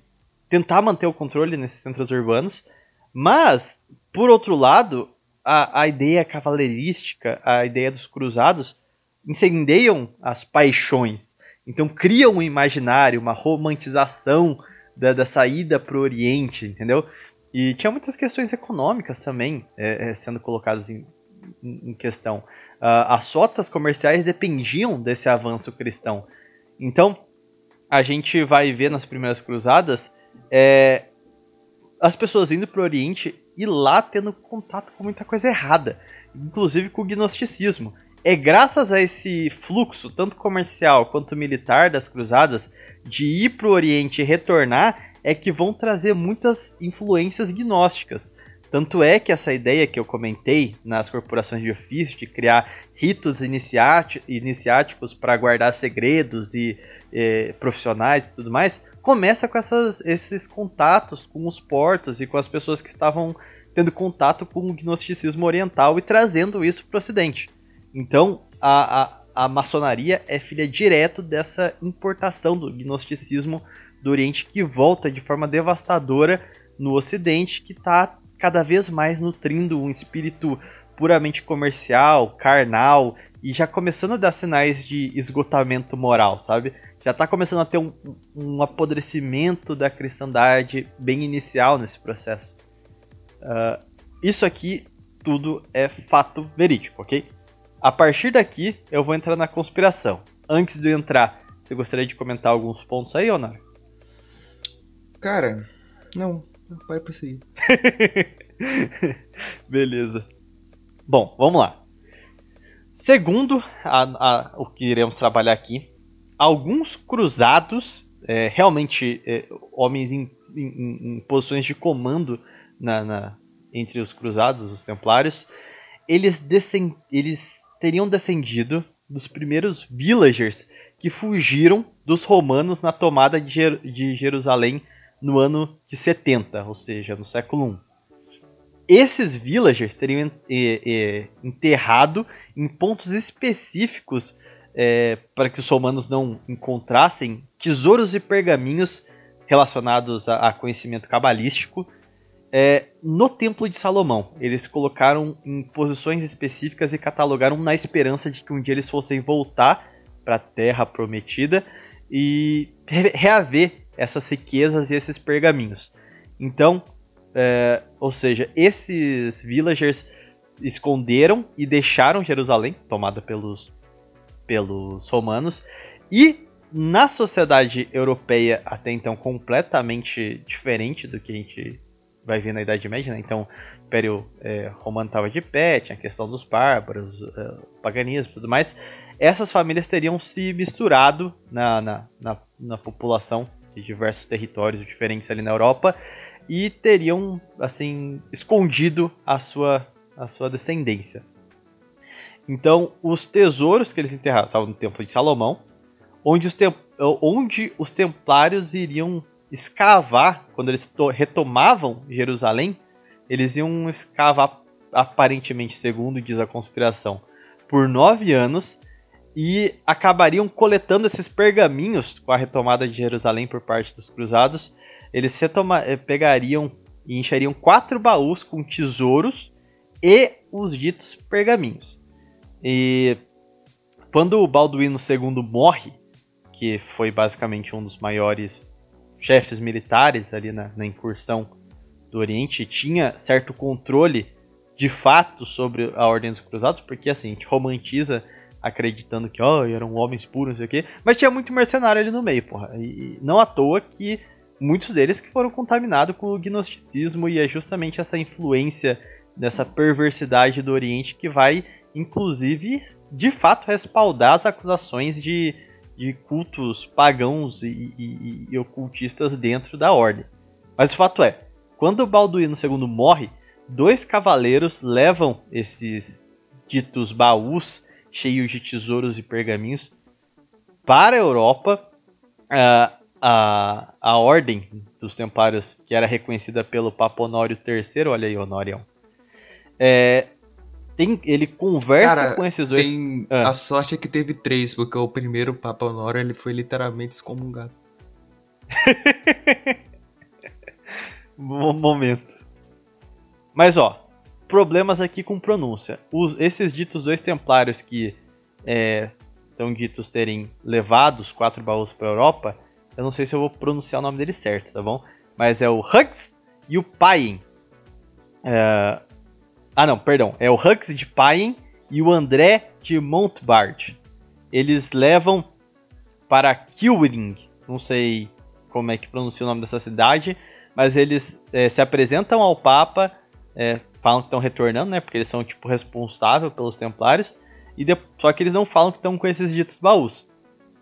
tentar manter o controle nesses centros urbanos. Mas, por outro lado, a, a ideia cavaleirística, a ideia dos cruzados, incendeiam as paixões. Então criam um imaginário, uma romantização da, da saída para o Oriente, entendeu? E tinha muitas questões econômicas também é, é, sendo colocadas em, em questão. Uh, as rotas comerciais dependiam desse avanço cristão. Então, a gente vai ver nas primeiras cruzadas é, as pessoas indo para o Oriente e lá tendo contato com muita coisa errada, inclusive com o gnosticismo. É graças a esse fluxo, tanto comercial quanto militar das cruzadas, de ir para o Oriente e retornar, é que vão trazer muitas influências gnósticas. Tanto é que essa ideia que eu comentei nas corporações de ofício de criar ritos iniciáticos para guardar segredos e eh, profissionais e tudo mais, começa com essas, esses contatos com os portos e com as pessoas que estavam tendo contato com o gnosticismo oriental e trazendo isso para o ocidente. Então, a, a, a maçonaria é filha direto dessa importação do gnosticismo do Oriente que volta de forma devastadora no Ocidente, que está cada vez mais nutrindo um espírito puramente comercial, carnal e já começando a dar sinais de esgotamento moral, sabe? Já está começando a ter um, um apodrecimento da cristandade bem inicial nesse processo. Uh, isso aqui tudo é fato verídico, ok? A partir daqui eu vou entrar na conspiração. Antes de eu entrar, você gostaria de comentar alguns pontos aí, Honor? Cara, não. Pode prosseguir. *laughs* Beleza. Bom, vamos lá. Segundo a, a, o que iremos trabalhar aqui, alguns cruzados, é, realmente é, homens em, em, em, posições de comando na, na, entre os cruzados, os templários, eles, descend, eles teriam descendido dos primeiros villagers que fugiram dos romanos na tomada de, Jer de Jerusalém no ano de 70, ou seja, no século I. Esses villagers teriam enterrado em pontos específicos é, para que os romanos não encontrassem tesouros e pergaminhos relacionados a, a conhecimento cabalístico é, no Templo de Salomão. Eles colocaram em posições específicas e catalogaram na esperança de que um dia eles fossem voltar para a Terra Prometida e reaver essas riquezas e esses pergaminhos. Então, é, ou seja, esses villagers esconderam e deixaram Jerusalém, tomada pelos, pelos romanos, e na sociedade europeia até então completamente diferente do que a gente vai ver na Idade Média, né? então o Império é, Romano estava de pé, tinha a questão dos bárbaros, é, paganismo e tudo mais, essas famílias teriam se misturado na, na, na, na população de diversos territórios diferentes ali na Europa e teriam assim escondido a sua a sua descendência. Então, os tesouros que eles enterraram estavam no Templo de Salomão, onde os, onde os templários iriam escavar, quando eles retomavam Jerusalém, eles iam escavar, aparentemente, segundo diz a conspiração, por nove anos e acabariam coletando esses pergaminhos com a retomada de Jerusalém por parte dos cruzados. Eles eh, pegariam e encheriam quatro baús com tesouros e os ditos pergaminhos. E quando o Balduíno II morre, que foi basicamente um dos maiores chefes militares ali na, na incursão do Oriente, tinha certo controle de fato sobre a Ordem dos Cruzados, porque assim, a gente romantiza acreditando que, ó, oh, eram homens puros, não sei o quê. Mas tinha muito mercenário ali no meio, porra. E não à toa que muitos deles que foram contaminados com o gnosticismo e é justamente essa influência dessa perversidade do Oriente que vai, inclusive, de fato respaldar as acusações de, de cultos pagãos e, e, e ocultistas dentro da ordem. Mas o fato é, quando Balduíno II morre, dois cavaleiros levam esses ditos baús cheios de tesouros e pergaminhos para a Europa. Uh, a, a ordem dos Templários, que era reconhecida pelo Papa Honório III, olha aí, Honório, é, tem, ele conversa Cara, com esses dois. Tem... Ah. A sorte é que teve três, porque o primeiro Papa Honório ele foi literalmente excomungado. *laughs* Mo- momento. Mas ó, problemas aqui com pronúncia. Os- esses ditos dois templários que é, são ditos terem levado os quatro baús para Europa, eu não sei se eu vou pronunciar o nome deles certo, tá bom? Mas é o Hux e o Payen. É, Ah não, perdão, é o Hux de Payen e o André de Montbard. Eles levam para Kilwing, não sei como é que pronuncia o nome dessa cidade, mas eles é, se apresentam ao Papa, é, falam que estão retornando, né? Porque eles são tipo responsáveis pelos Templários, e de- só que eles não falam que estão com esses ditos baús.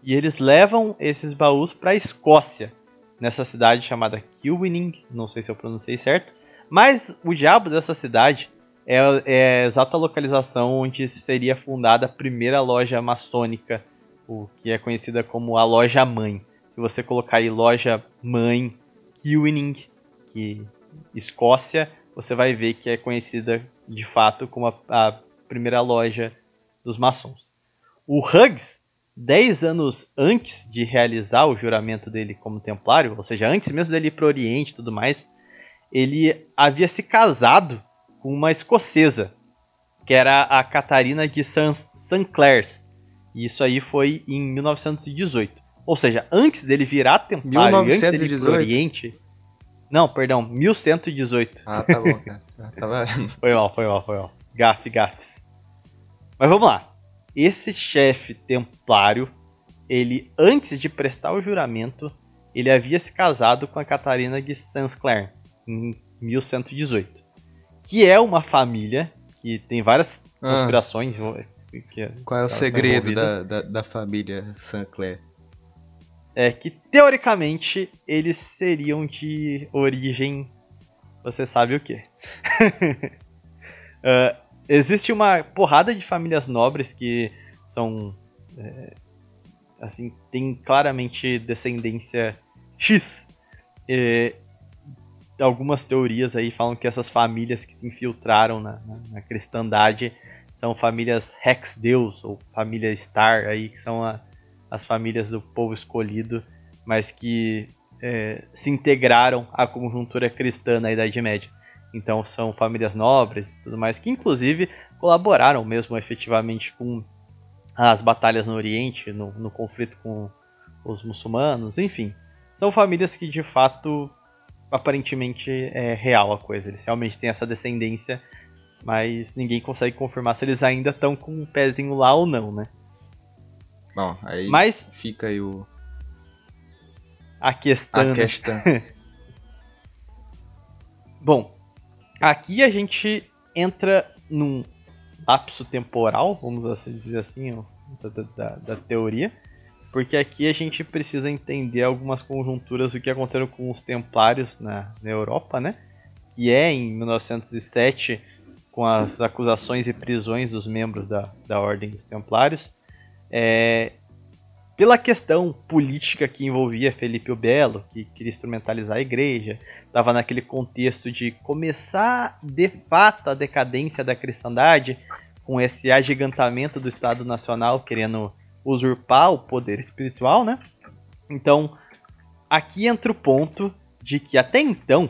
E eles levam esses baús para a Escócia, nessa cidade chamada Kilwinning, não sei se eu pronunciei certo, mas o diabo dessa cidade é, é a exata localização onde seria fundada a primeira loja maçônica, o que é conhecida como a loja mãe. Se você colocar aí loja mãe Kilwinning, que Escócia, você vai ver que é conhecida de fato como a, a primeira loja dos maçons. O Huggs, 10 anos antes de realizar o juramento dele como templário, ou seja, antes mesmo dele ir para o Oriente e tudo mais, ele havia se casado com uma escocesa, que era a Catarina de San, Clairs. E isso aí foi em 1918. Ou seja, antes dele virar templário e antes dele ir pro 1918? Oriente... Não, perdão, 1118. Ah, tá bom, *laughs* cara. Ah, Tava... Foi mal, foi mal, foi mal. Gaf, gafes. Mas vamos lá. Esse chefe templário, ele, antes de prestar o juramento, ele havia se casado com a Catarina de Sansclair, em 1118. Que é uma família que tem várias Ah, conspirações. que- qual é o segredo da, da, da família Sinclair? É que teoricamente eles seriam de origem. Você sabe o que? *laughs* existe uma porrada de famílias nobres que são. é, assim, tem claramente descendência X. É, algumas teorias aí falam que essas famílias que se infiltraram na, na, na cristandade são famílias Rex Deus ou família Star aí que são a, as famílias do povo escolhido, mas que é, se integraram à conjuntura cristã na Idade Média. Então são famílias nobres e tudo mais, que inclusive colaboraram mesmo efetivamente com as batalhas no Oriente, no, no conflito com os muçulmanos, enfim. São famílias que de fato, aparentemente é real a coisa. Eles realmente têm essa descendência, mas ninguém consegue confirmar se eles ainda estão com um pezinho lá ou não, né? Bom, aí Mas fica aí o, a questão. a questão. *laughs* Bom, aqui a gente entra num lapso temporal, vamos assim dizer assim, da, da- da teoria, porque aqui a gente precisa entender algumas conjunturas do que aconteceu com os Templários na, na Europa, né? Que é em 1907, com as acusações e prisões dos membros da, da Ordem dos Templários, é, pela questão política que envolvia Felipe o Belo, que queria instrumentalizar a igreja, estava naquele contexto de começar de fato a decadência da cristandade, com esse agigantamento do Estado Nacional querendo usurpar o poder espiritual, né? Então, aqui entra o ponto de que até então,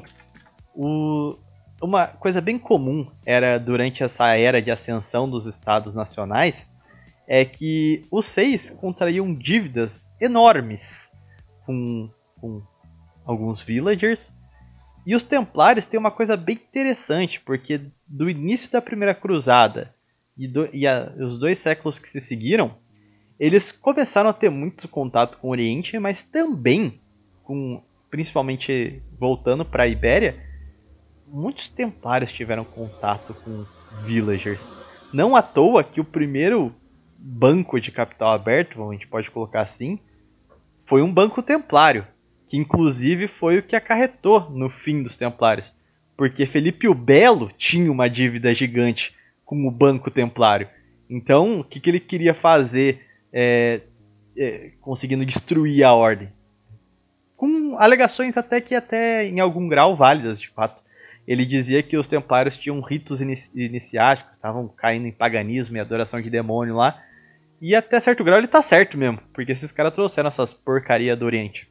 o- uma coisa bem comum era durante essa era de ascensão dos Estados Nacionais, é que os seis contraíam dívidas enormes com, com alguns villagers. E os Templários têm uma coisa bem interessante, porque do início da Primeira Cruzada e, do- e a- os dois séculos que se seguiram, eles começaram a ter muito contato com o Oriente, mas também com, principalmente voltando para a Ibéria, muitos Templários tiveram contato com villagers. Não à toa que o primeiro banco de capital aberto, a gente pode colocar assim, foi um banco templário, que inclusive foi o que acarretou no fim dos templários, porque Felipe o Belo tinha uma dívida gigante com o banco templário. Então, o que, que ele queria fazer é, é, conseguindo destruir a ordem? são alegações até que até em algum grau válidas, de fato. Ele dizia que os templários tinham ritos inici iniciáticos, estavam caindo em paganismo e adoração de demônio lá. E até certo grau ele tá certo mesmo, porque esses caras trouxeram essas porcaria do Oriente.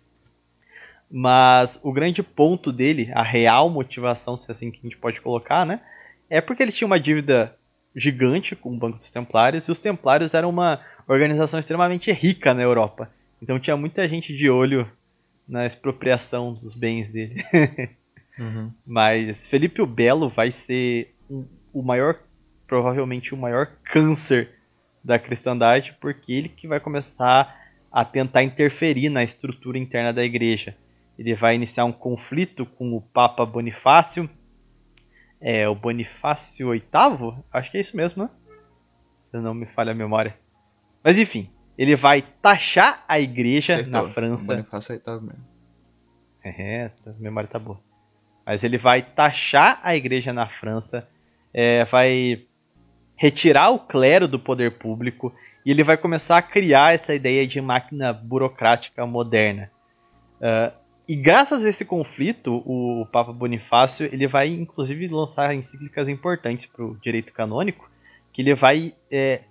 Mas o grande ponto dele, a real motivação, se é assim que a gente pode colocar, né? É porque ele tinha uma dívida gigante com o Banco dos Templários, e os Templários eram uma organização extremamente rica na Europa. Então tinha muita gente de olho na expropriação dos bens dele. *laughs* uhum. Mas Felipe o Belo vai ser o maior, provavelmente o maior câncer da cristandade, porque ele que vai começar a tentar interferir na estrutura interna da igreja. Ele vai iniciar um conflito com o Papa Bonifácio, é o Bonifácio VIII, acho que é isso mesmo, né? Se não me falha a memória. Mas enfim, ele vai taxar a igreja Acertou. na França. Bonifácio VIII mesmo. É, a memória tá boa. Mas ele vai taxar a igreja na França, é, vai retirar o clero do poder público e ele vai começar a criar essa ideia de máquina burocrática moderna. Uh, e graças a esse conflito, o Papa Bonifácio ele vai inclusive lançar encíclicas importantes para o direito canônico, que ele vai é,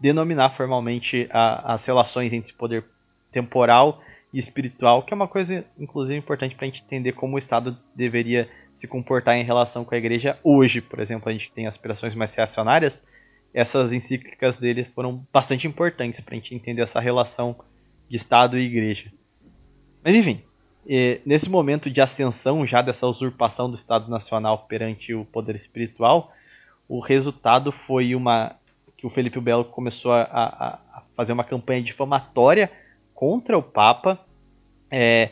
denominar formalmente a, as relações entre poder temporal e espiritual, que é uma coisa inclusive importante para a gente entender como o Estado deveria se comportar em relação com a Igreja hoje. Por exemplo, a gente tem aspirações mais reacionárias, essas encíclicas dele foram bastante importantes para a gente entender essa relação de Estado e Igreja. Mas enfim, nesse momento de ascensão já dessa usurpação do Estado Nacional perante o poder espiritual, o resultado foi uma que o Felipe Belo começou a, a, a fazer uma campanha difamatória contra o Papa. É,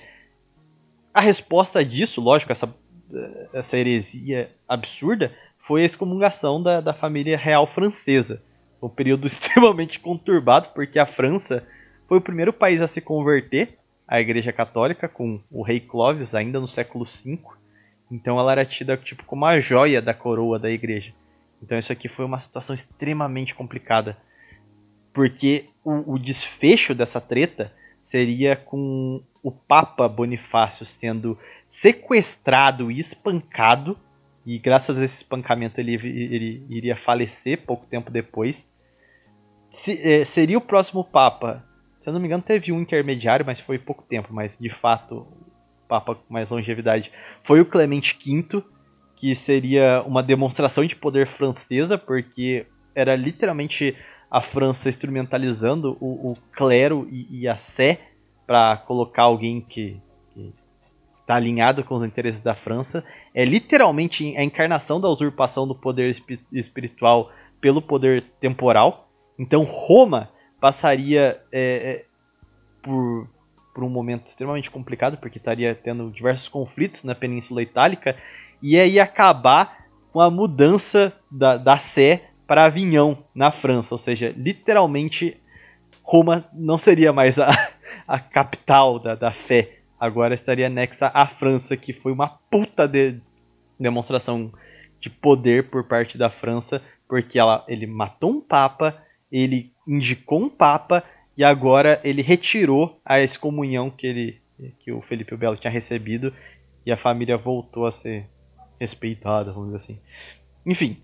a resposta disso, lógico, essa, essa heresia absurda, foi a excomungação da, da família real francesa. Um período *laughs* extremamente conturbado, porque a França foi o primeiro país a se converter à Igreja Católica, com o rei Clovis, ainda no século V. Então ela era tida tipo, como a joia da coroa da igreja. Então isso aqui foi uma situação extremamente complicada. Porque o, o desfecho dessa treta seria com o Papa Bonifácio sendo sequestrado e espancado. E graças a esse espancamento ele, ele iria falecer pouco tempo depois. Se, é, seria o próximo Papa. Se eu não me engano, teve um intermediário, mas foi pouco tempo. Mas de fato, o Papa com mais longevidade foi o Clemente V que seria uma demonstração de poder francesa, porque era literalmente a França instrumentalizando o, o clero e, e, a sé para colocar alguém que está alinhado com os interesses da França. É literalmente a encarnação da usurpação do poder espiritual pelo poder temporal. Então Roma passaria é, é, por, por um momento extremamente complicado, porque estaria tendo diversos conflitos na Península Itálica e aí acabar com a mudança da, da Sé para Avignon, na França. Ou seja, literalmente Roma não seria mais a, *laughs* a capital da, da fé. Agora estaria anexa à França, que foi uma puta de demonstração de poder por parte da França, porque ela, ele matou um papa, ele indicou um papa e agora ele retirou a excomunhão que ele que o Felipe Belo tinha recebido e a família voltou a ser respeitada, vamos dizer assim. Enfim,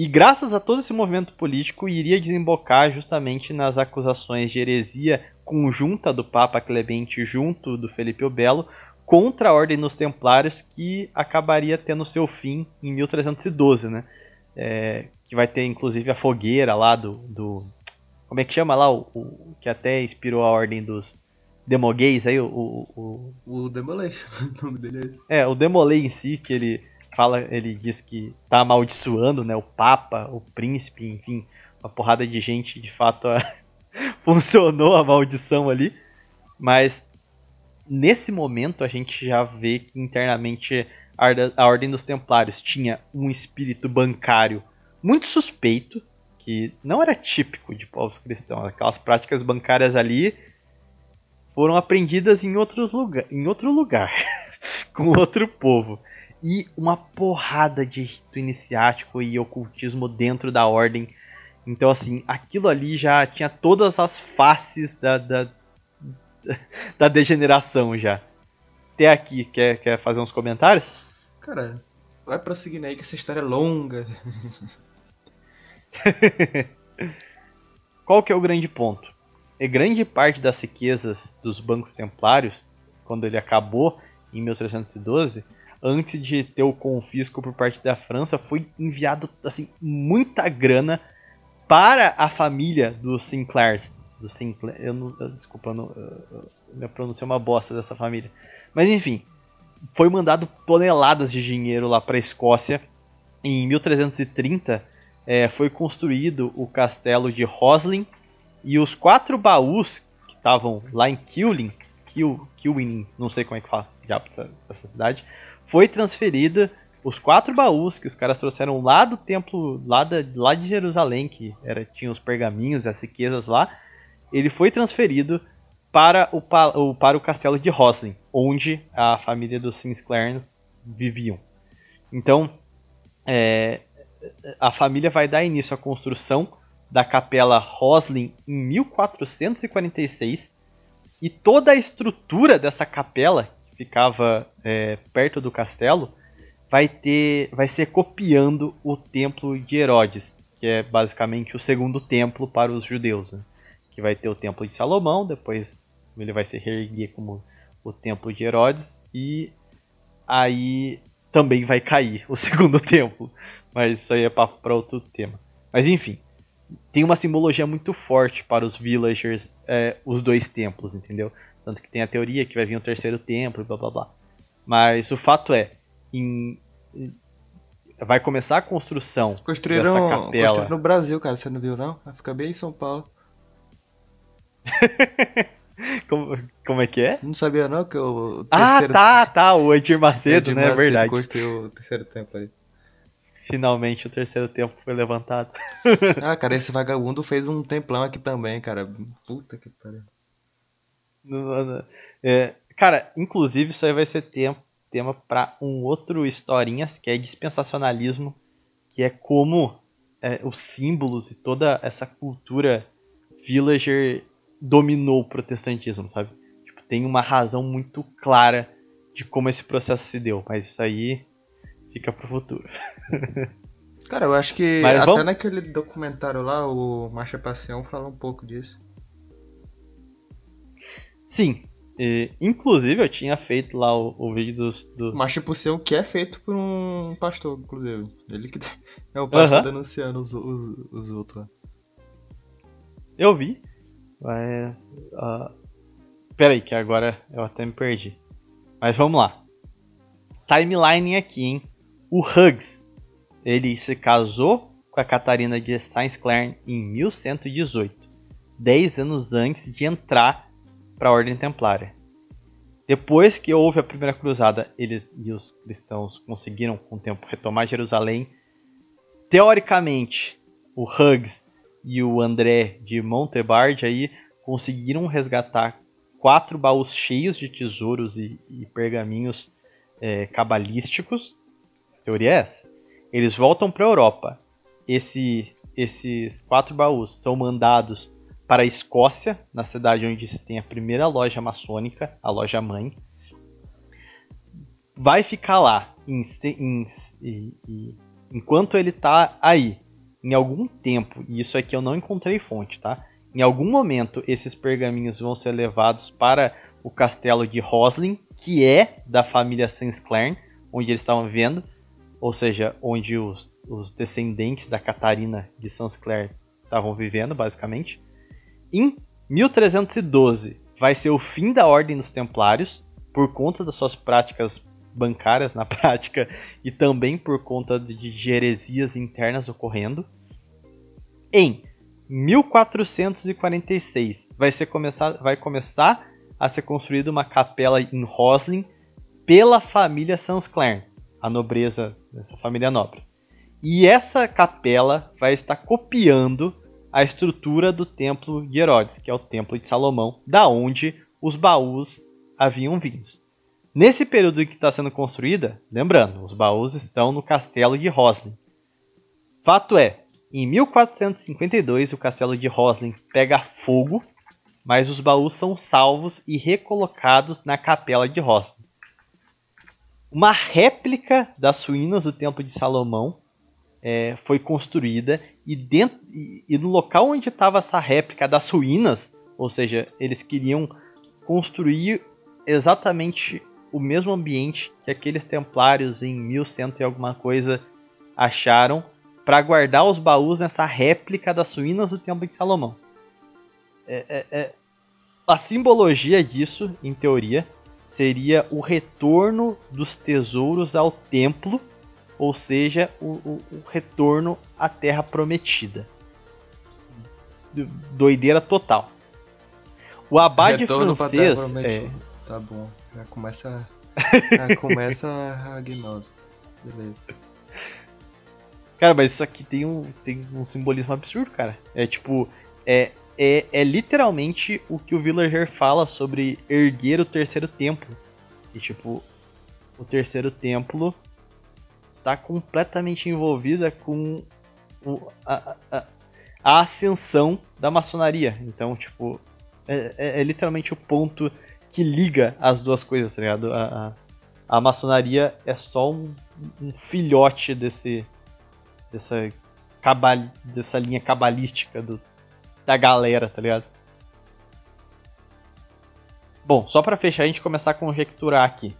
e graças a todo esse movimento político, iria desembocar justamente nas acusações de heresia conjunta do Papa Clemente junto do Felipe o Belo contra a Ordem dos Templários, que acabaria tendo seu fim em 1312, né? É, que vai ter inclusive a fogueira lá do, do como é que chama lá o, o, que até inspirou a Ordem dos Demoguês aí o o, o... o Demolei, *laughs* o nome dele é esse. É, o Demolei em si que ele fala, ele diz que tá amaldiçoando, né, o Papa, o príncipe, enfim, uma porrada de gente, de fato, a... *laughs* funcionou a maldição ali, mas nesse momento a gente já vê que internamente a Ordem dos Templários tinha um espírito bancário muito suspeito, que não era típico de povos cristãos. Aquelas práticas bancárias ali foram aprendidas em, outros lugar, em outro lugar, *laughs* com outro povo e uma porrada de rito iniciático e ocultismo dentro da ordem. Então, assim, aquilo ali já tinha todas as faces da, da, *laughs* da degeneração já. até aqui, quer, quer fazer uns comentários? Cara, vai prosseguindo aí que essa história é longa. *laughs* Qual que é o grande ponto? E grande parte das riquezas dos bancos templários, quando ele acabou em 1312, antes de ter o confisco por parte da França, foi enviado assim muita grana para a família dos Sinclairs. Do Sinclair, eu não, eu, desculpa, eu não, eu, minha pronúncia é uma bosta dessa família. Mas enfim, foi mandado toneladas de dinheiro lá para a Escócia. Em 1330 é, foi construído o castelo de Roslin e os quatro baús que estavam lá em Killing, Kil, Kilwin, não sei como é que fala já dessa cidade, foi transferida os quatro baús que os caras trouxeram lá do templo, lá, da, lá de Jerusalém, que era, tinha os pergaminhos, as riquezas lá, ele foi transferido para o, para o castelo de Roslin, onde a família dos Sinclairns viviam. Então, é, a família vai dar início à construção da capela Roslin em 1446 e toda a estrutura dessa capela ficava é, perto do castelo vai ter, vai ser copiando o templo de Herodes, que é basicamente o segundo templo para os judeus, né? que vai ter o templo de Salomão, depois ele vai se reerguer como o templo de Herodes e aí também vai cair o *laughs* segundo templo, mas isso aí é para outro tema. Mas enfim, tem uma simbologia muito forte para os villagers, é, os dois templos, entendeu? Tanto que tem a teoria que vai vir um terceiro templo, blá blá blá. Mas o fato é, em, vai começar a construção construíram, dessa capela. Construíram no Brasil, cara, você não viu não? Vai ficar bem em São Paulo. *laughs* como, como é que é? Não sabia não que o ah, terceiro... Ah, tá, tá, o Edir Macedo, Edir né, é verdade. construiu o terceiro templo aí. Finalmente o terceiro templo foi levantado. ah, cara, esse vagabundo fez um templão aqui também, cara. Puta que pariu. É, cara, inclusive isso aí vai ser tempo, tema para um outro historinhas que é dispensacionalismo, que é como é, os símbolos e toda essa cultura villager dominou o protestantismo, sabe? Tipo, tem uma razão muito clara de como esse processo se deu, mas isso aí fica pro futuro. *laughs* Cara, eu acho que mas até vamos... naquele documentário lá, o Marcha Passeão, fala um pouco disso. Sim, e, inclusive, eu tinha feito lá o, o vídeo dos. Do... Marcha por ser que é feito por um pastor, inclusive. Ele que *laughs* é o pastor denunciando os, os, os outros lá. Eu vi. Mas. Uh, pera aí, que agora eu até me perdi. Mas vamos lá. Timeline aqui, hein? O Hughes. Ele se casou com a Catarina de Saint-Clair em 1118. 10 anos antes de entrar para a Ordem Templária. Depois que houve a primeira cruzada, eles e os cristãos conseguiram com o tempo retomar Jerusalém. Teoricamente, o Hughes e o André de Montebard aí conseguiram resgatar quatro baús cheios de tesouros e, e pergaminhos é, cabalísticos. A teoria é essa. Eles voltam para a Europa. Esse, esses quatro baús são mandados para a Escócia, na cidade onde se tem a primeira loja maçônica, a loja mãe. Vai ficar lá em, em, em, enquanto ele está aí, em algum tempo, e isso aqui eu não encontrei fonte, tá? Em algum momento esses pergaminhos vão ser levados para o castelo de Roslin, que é da família Sinclair, onde eles estavam vivendo, ou seja, onde os, os descendentes da Catarina de Sinclair estavam vivendo, basicamente. Em 1312 vai ser o fim da Ordem dos Templários por conta das suas práticas bancárias na *laughs* prática e também por conta de heresias internas ocorrendo. Em 1446 vai, ser começar, vai começar a ser construída uma capela em Roslin pela família Sansclair, a nobreza dessa família nobre. E essa capela vai estar copiando a estrutura do templo de Herodes, que é o templo de Salomão, da onde os baús haviam vindo. Nesse período em que está sendo construída, lembrando, os baús estão no castelo de Roslin. Fato é, em 1452 o castelo de Roslin pega fogo, mas os baús são salvos e recolocados na capela de Roslin. uma réplica das ruínas do Templo de Salomão é, foi construída e, dentro, e, e no local onde estava essa réplica das ruínas, ou seja, eles queriam construir exatamente o mesmo ambiente que aqueles templários em 1100 e alguma coisa acharam para guardar os baús nessa réplica das ruínas do Templo de Salomão. É, é, é, a simbologia disso, em teoria, seria o retorno dos tesouros ao templo, ou seja, o, o, o retorno à Terra Prometida. Doideira total. O abade Retorno francês. É, Tá bom. Já começa. Já *laughs* começa a gnose. Beleza. Cara, mas isso aqui tem um, tem um simbolismo absurdo, cara. É tipo, é, é, é literalmente o que o Villager fala sobre erguer o terceiro templo. E tipo, o terceiro templo tá completamente envolvida com o- a, a, a ascensão da maçonaria. Então, tipo, é, é- é literalmente o ponto que liga as duas coisas, tá ligado? A, a, a maçonaria é só um, um filhote desse dessa cabal, dessa linha cabalística do, da galera, tá ligado? Bom, só pra fechar a gente começar a conjecturar aqui.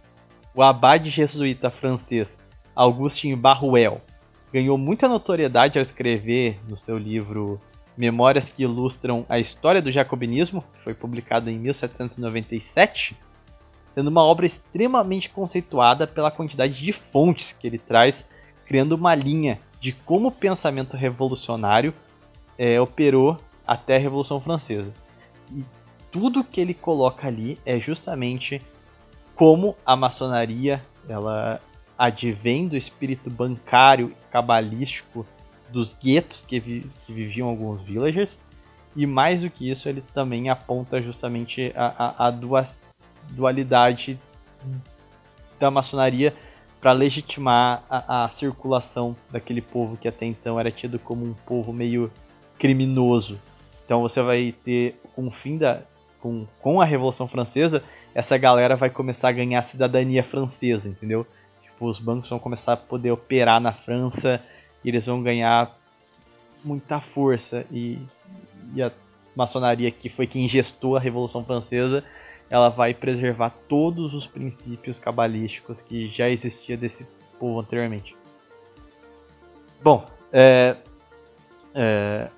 O abade jesuíta francês Augustin Barruel ganhou muita notoriedade ao escrever no seu livro Memórias que ilustram a história do jacobinismo, que foi publicado em 1797, sendo uma obra extremamente conceituada pela quantidade de fontes que ele traz, criando uma linha de como o pensamento revolucionário é, operou até a Revolução Francesa. E tudo que ele coloca ali é justamente como a maçonaria ela advém do espírito bancário e cabalístico dos guetos que, vi- que viviam alguns villagers. E mais do que isso, ele também aponta justamente a, a, a dua- dualidade da maçonaria para legitimar a, a circulação daquele povo que até então era tido como um povo meio criminoso. Então você vai ter, com o fim da. Com, com a Revolução Francesa, essa galera vai começar a ganhar cidadania francesa, entendeu? Tipo, os bancos vão começar a poder operar na França e eles vão ganhar muita força. E, e a maçonaria, que foi quem gestou a Revolução Francesa, ela vai preservar todos os princípios cabalísticos que já existia desse povo anteriormente. Bom, é, é,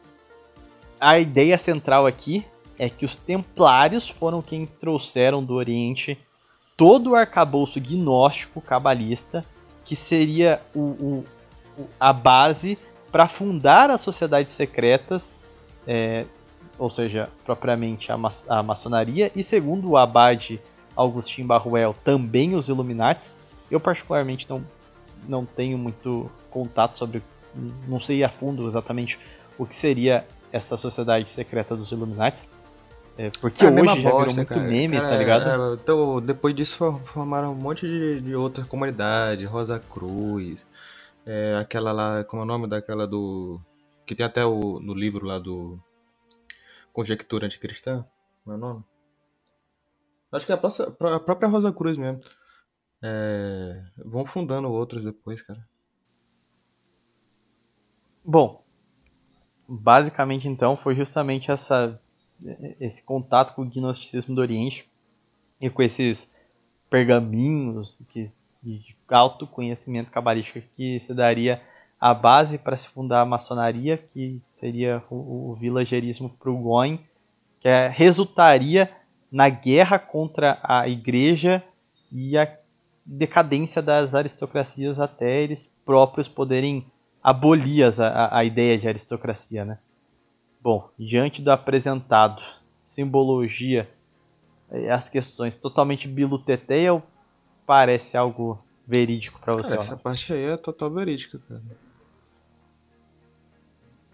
a ideia central aqui é que os templários foram quem trouxeram do Oriente todo o arcabouço gnóstico cabalista, que seria o, o- a base para fundar as sociedades secretas, é, ou seja, propriamente a, ma a maçonaria, e segundo o abade Augustin Barruel, também os Illuminates. Eu particularmente não, não tenho muito contato sobre, não sei a fundo exatamente o que seria essa sociedade secreta dos Illuminates. É, porque É hoje já virou bosta, muito cara. meme, Cara, tá ligado? é, então, depois disso for- formaram um monte de, de outras comunidades, Rosa Cruz, é, aquela lá, como é o nome daquela do. Que tem até o, no livro lá do Conjectura Anticristã, como é o nome? Acho que é a própria, a própria Rosa Cruz mesmo. É, vão fundando outros depois, cara. Bom, basicamente então foi justamente essa, esse contato com o gnosticismo do Oriente e com esses pergaminhos que, de alto conhecimento cabalístico que se daria a base para se fundar a maçonaria, que seria o, o villagerismo Prugoin, que é, resultaria na guerra contra a igreja e a decadência das aristocracias até eles próprios poderem abolir as- a, a ideia de aristocracia, né? Bom, diante do apresentado, simbologia, eh, as questões totalmente biluteteia, parece algo verídico para você? Cara, ou essa parte aí é total verídica, cara.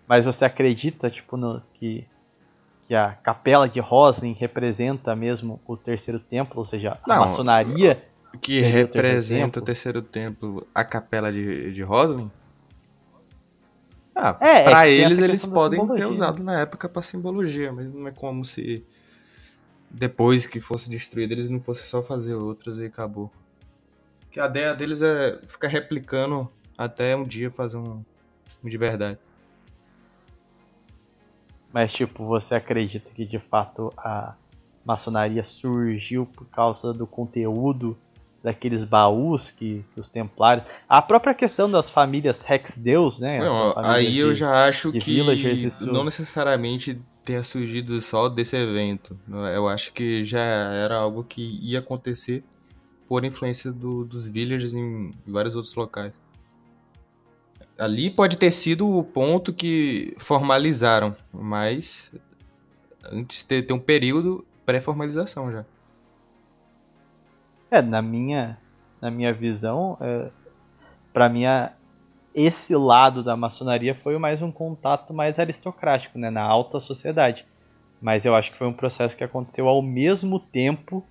Mas você acredita, tipo, no, que, que a capela de Roslin representa mesmo o terceiro templo, ou seja, a Não, maçonaria? Que Seria o terceiro representa templo? o terceiro templo, a capela de, de Roslin? Ah, É, é pra que tem eles, eles podem ter usado na época pra simbologia, mas não é como se depois que fosse destruído eles não fossem só fazer outras e acabou. Que a ideia deles é ficar replicando até um dia fazer um, um de verdade. Mas, tipo, você acredita que de fato a maçonaria surgiu por causa do conteúdo daqueles baús que, que os templários. A própria questão das famílias Rex-Deus, né? Não, aí de, eu já acho que villagers, não necessariamente tenha surgido só desse evento. Eu acho que já era algo que ia acontecer por influência do, dos villagers em vários outros locais. Ali pode ter sido o ponto que formalizaram, mas antes de ter um período pré-formalização já. É, na minha, na minha visão, é, para mim, esse lado da maçonaria foi mais um contato mais aristocrático, né, na alta sociedade. Mas eu acho que foi um processo que aconteceu ao mesmo tempo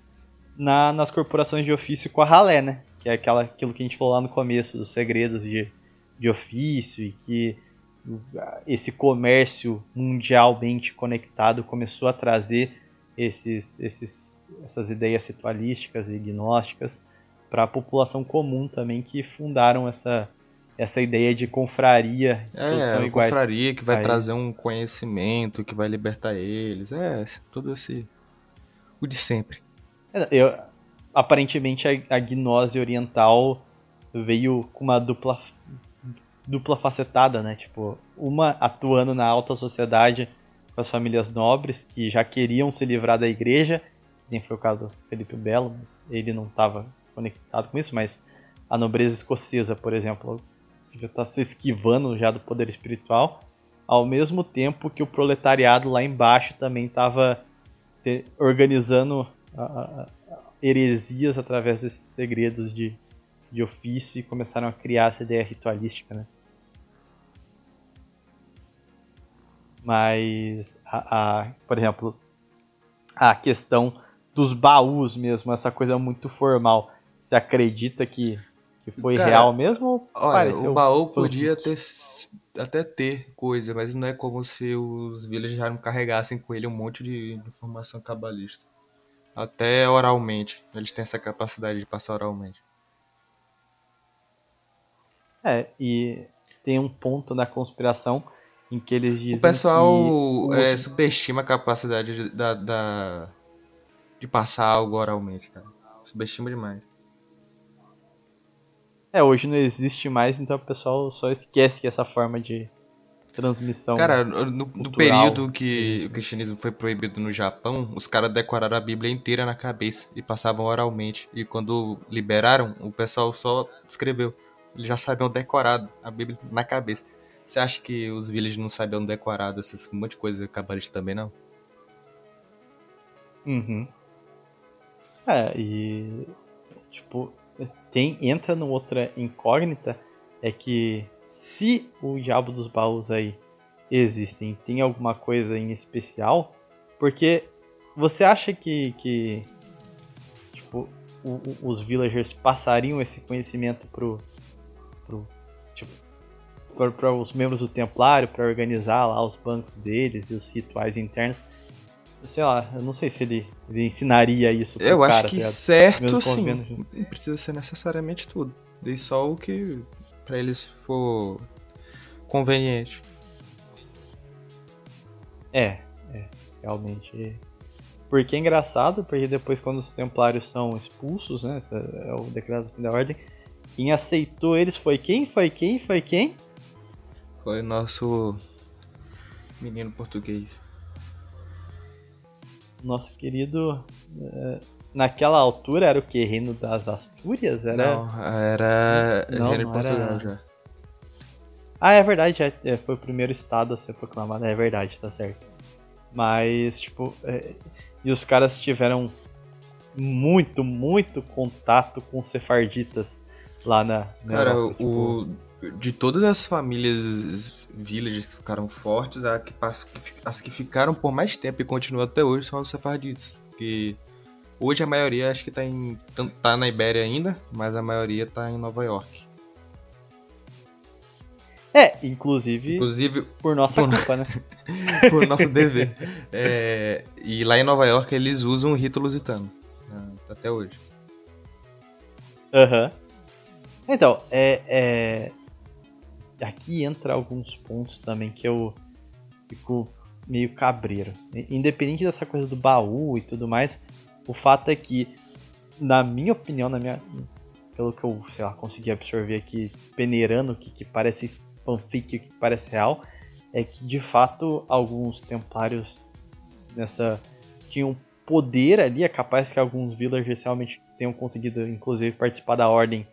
na, nas corporações de ofício com a ralé, né? Que é aquela, aquilo que a gente falou lá no começo, dos segredos de, de ofício e que esse comércio mundialmente conectado começou a trazer esses, esses essas ideias ritualísticas e gnósticas para a população comum também que fundaram essa essa ideia de confraria. É, uma confraria que vai trazer um conhecimento, que vai libertar eles. É, tudo esse. O de sempre. É, eu, aparentemente a, a gnose oriental veio com uma dupla dupla facetada, né? Tipo, uma atuando na alta sociedade com as famílias nobres que já queriam se livrar da igreja nem foi o caso do Felipe Belo, ele não estava conectado com isso, mas a nobreza escocesa, por exemplo, já está se esquivando já do poder espiritual, ao mesmo tempo que o proletariado lá embaixo também estava organizando a, a, heresias através desses segredos de, de ofício e começaram a criar essa ideia ritualística, né? Mas, a, a, por exemplo, a questão dos baús mesmo, essa coisa muito formal. Você acredita que, que foi Cara, real mesmo? Olha, o baú podia ter, até ter coisa, mas não é como se os villagers não carregassem com ele um monte de informação cabalista. Até oralmente. Eles têm essa capacidade de passar oralmente. É, e tem um ponto na conspiração em que eles dizem. O pessoal que... é, subestima a capacidade da, da, de passar algo oralmente, cara. Subestima demais. É, hoje não existe mais, então o pessoal só esquece que essa forma de transmissão. Cara, no, no período que o cristianismo foi proibido no Japão, os caras decoraram a Bíblia inteira na cabeça e passavam oralmente. E quando liberaram, o pessoal só escreveu. Eles já sabiam decorado a Bíblia na cabeça. Você acha que os villagers não sabiam decorado esses um monte de coisa cabalista também, não? Uhum. É, e tipo, tem entra numa outra incógnita é que se o diabo dos baús aí existem, tem alguma coisa em especial, porque você acha que, que tipo, o, o, os villagers passariam esse conhecimento pro, pro tipo, para os membros do Templário, para organizar lá os bancos deles e os rituais internos? Sei lá, eu não sei se ele, ele ensinaria isso pro Eu cara, acho que tá certo sim. Não precisa ser necessariamente tudo. Dei só o que para eles for conveniente. É, é, realmente. Porque é engraçado, porque depois quando os templários são expulsos, né, é o decreto da ordem, quem aceitou eles foi quem? Foi quem? Foi quem? Foi nosso menino português nosso querido. É, naquela altura era o que? Reino das Astúrias? Era... Não, era não, Reino Portugal era... já. Ah, é verdade, já é, foi o primeiro estado a ser proclamado, é verdade, tá certo. Mas, tipo, é, e os caras tiveram muito, muito contato com sefarditas lá na, na Cara, Europa, tipo... o, de todas as famílias villages que ficaram fortes, as que ficaram por mais tempo e continuam até hoje são os sefarditas. Que hoje a maioria acho que tá, em, tá na Ibéria ainda, mas a maioria tá em Nova York. É, inclusive, inclusive por nossa por culpa, né? *laughs* por nosso dever. É, e lá em Nova York eles usam o rito lusitano. Né, até hoje. Aham. Uhum. Então, é, é, Aqui entra alguns pontos também que eu fico meio cabreiro. Independente dessa coisa do baú e tudo mais, o fato é que, na minha opinião, na minha, pelo que eu sei lá, consegui absorver aqui, peneirando o que, que parece fanfic o que parece real, é que de fato alguns templários nessa tinham poder ali, é capaz que alguns villagers realmente tenham conseguido, inclusive, participar da ordem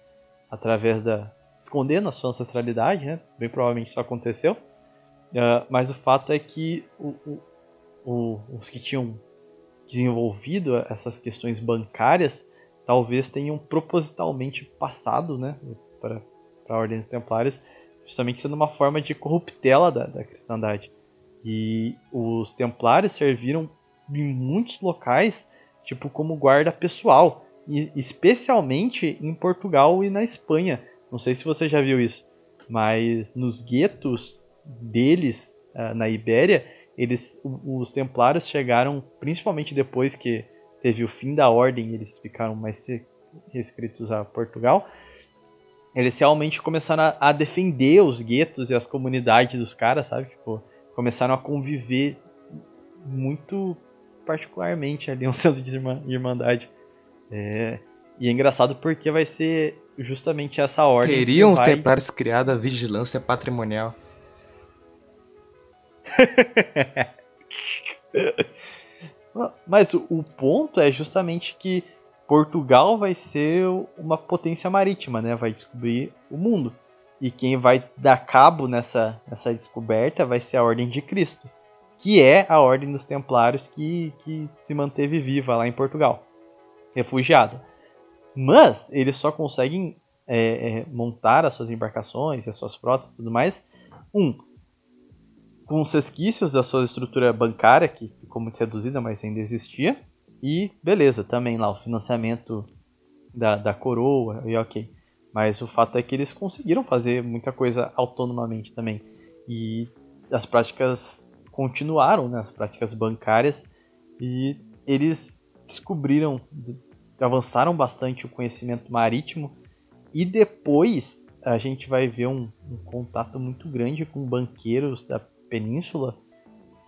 através da. Escondendo a sua ancestralidade, né? Bem provavelmente isso aconteceu. Uh, mas o fato é que o, o, os que tinham desenvolvido essas questões bancárias talvez tenham propositalmente passado né, para a Ordem dos Templários, justamente sendo uma forma de corruptela da, da cristandade. E os Templários serviram em muitos locais, tipo como guarda pessoal, e especialmente em Portugal e na Espanha. Não sei se você já viu isso, mas nos guetos deles uh, na Ibéria, eles, os Templários chegaram, principalmente depois que teve o fim da Ordem, eles ficaram mais restritos a Portugal. Eles realmente começaram a, a defender os guetos e as comunidades dos caras, sabe? Tipo, começaram a conviver muito particularmente ali um senso de irmandade. É, e é engraçado porque vai ser justamente essa ordem. Teriam os vai... templários criado a vigilância patrimonial. *laughs* Mas o ponto é justamente que Portugal vai ser uma potência marítima, né? Vai descobrir o mundo. E quem vai dar cabo nessa, nessa descoberta vai ser a Ordem de Cristo, que é a Ordem dos Templários que, que se manteve viva lá em Portugal, refugiada. Mas eles só conseguem é, é, montar as suas embarcações, as suas frotas e tudo mais, um, com os resquícios da sua estrutura bancária, que ficou muito reduzida, mas ainda existia. E beleza, também lá o financiamento da, da coroa, e ok. Mas o fato é que eles conseguiram fazer muita coisa autonomamente também. E as práticas continuaram, né, as práticas bancárias, e eles descobriram, avançaram bastante o conhecimento marítimo, e depois a gente vai ver um, um contato muito grande com banqueiros da península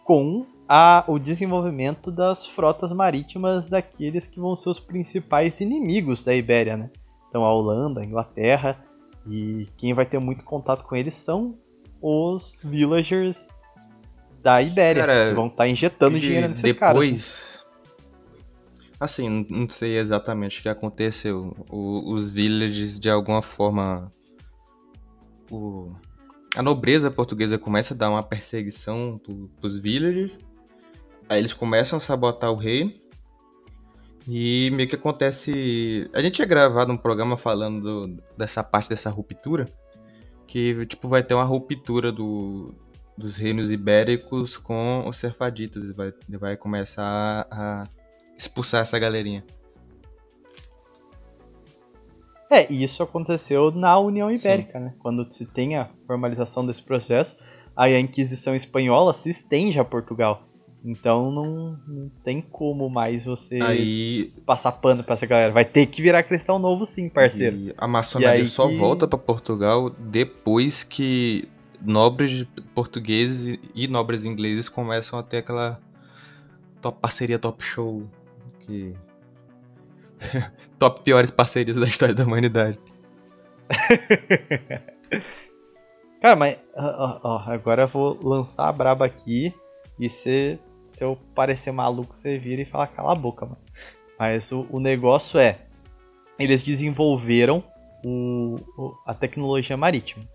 com a, o desenvolvimento das frotas marítimas daqueles que vão ser os principais inimigos da Ibéria, né? Então a Holanda, a Inglaterra e quem vai ter muito contato com eles são os villagers da Ibéria, Cara, que vão estar tá injetando dinheiro nesses depois... caras. Né? Assim, não sei exatamente o que aconteceu. O, os villagers de alguma forma o, a nobreza portuguesa começa a dar uma perseguição pros villagers. Aí eles começam a sabotar o rei. E meio que acontece. A gente tinha gravado um programa falando do, dessa parte dessa ruptura. Que tipo, vai ter uma ruptura do, dos reinos ibéricos com os serfaditas. Vai, vai começar a expulsar essa galerinha. É, e isso aconteceu na União Ibérica, Sim. né? Quando se tem a formalização desse processo, aí a Inquisição Espanhola se estende a Portugal. Então não, não tem como mais você aí... passar pano pra essa galera. Vai ter que virar cristão novo sim, parceiro. E a maçonaria e só que... volta para Portugal depois que nobres portugueses e nobres ingleses começam a ter aquela top parceria top show que *laughs* Top piores parcerias da história da humanidade. *laughs* Cara, mas ó, ó, agora eu vou lançar a braba aqui e se, se eu parecer maluco, você vira e fala cala a boca, mano. Mas o, o negócio é, eles desenvolveram o, o, a tecnologia marítima.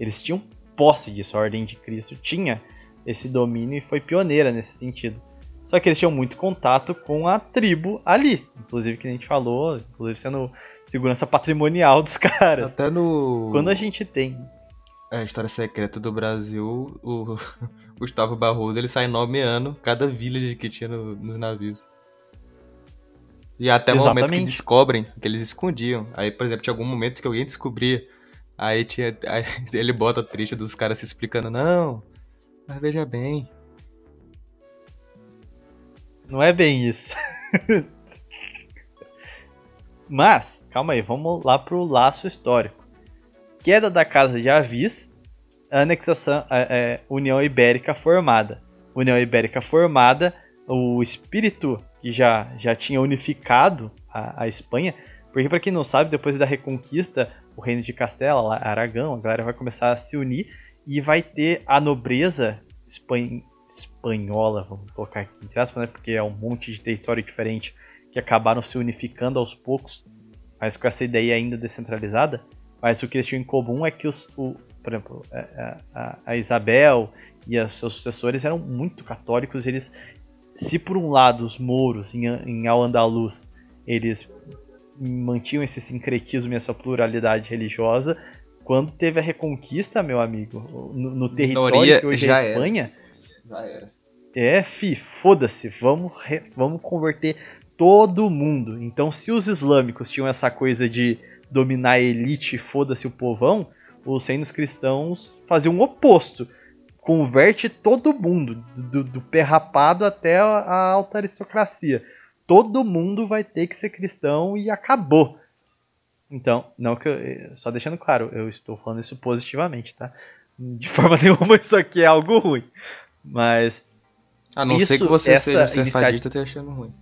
Eles tinham posse disso, a Ordem de Cristo tinha esse domínio e foi pioneira nesse sentido. Só que eles tinham muito contato com a tribo ali. Inclusive, que a gente falou, inclusive sendo segurança patrimonial dos *laughs* caras. Até no. Quando a gente tem. É, a história secreta do Brasil, o *laughs* Gustavo Barroso ele sai nomeando cada village que tinha no, nos navios. E até o momento que descobrem que eles escondiam. Aí, por exemplo, tinha algum momento que alguém descobria. Aí tinha. *laughs* Aí ele bota a triste dos caras se explicando, não. Mas veja bem, não é bem isso. *laughs* Mas, calma aí, vamos lá pro laço histórico. queda da Casa de Avis, anexação, é, é, União Ibérica formada. União Ibérica formada, o espírito que já, já tinha unificado a, a Espanha, porque para quem não sabe, depois da Reconquista, o Reino de Castela, Aragão, a galera vai começar a se unir e vai ter a nobreza espan... espanhola, vamos colocar aqui entre aspas, né, porque é um monte de território diferente que acabaram se unificando aos poucos, mas com essa ideia ainda descentralizada. Mas o que eles tinham em comum é que os, o, por exemplo, a, é, é, a, a Isabel e os seus sucessores eram muito católicos. Eles, se por um lado os mouros em, em Al-Andalus eles mantinham esse sincretismo e essa pluralidade religiosa, quando teve a reconquista, meu amigo, no, no território Noria que hoje é a Espanha, já era. É, fi, foda-se, vamos, vamos converter todo mundo. Então, se os islâmicos tinham essa coisa de dominar a elite, foda-se o povão, os reinos cristãos faziam o oposto. Converte todo mundo, do, do pé rapado até a alta aristocracia. Todo mundo vai ter que ser cristão e acabou. Então, não que eu, só deixando claro, eu estou falando isso positivamente, tá? De forma *laughs* nenhuma isso aqui é algo ruim. Mas a não isso, ser que você seja um cefadista iniciativa... achando ruim.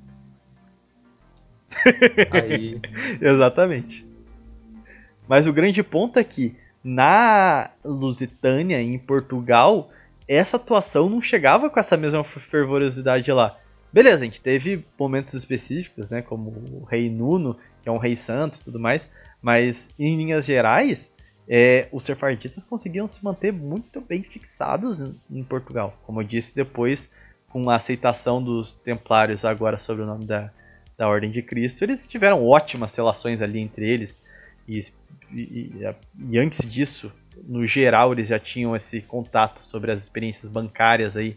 *laughs* Aí... Exatamente. Mas o grande ponto é que na Lusitânia, em Portugal, essa atuação não chegava com essa mesma fervorosidade lá. Beleza, a gente teve momentos específicos, né, como o rei Nuno, que é um rei santo e tudo mais, mas em linhas gerais, é, os sefarditas conseguiam se manter muito bem fixados em, em, Portugal. Como eu disse, depois, com a aceitação dos templários agora sobre o nome da, da Ordem de Cristo, eles tiveram ótimas relações ali entre eles. E, e, e, antes disso, no geral, eles já tinham esse contato sobre as experiências bancárias aí.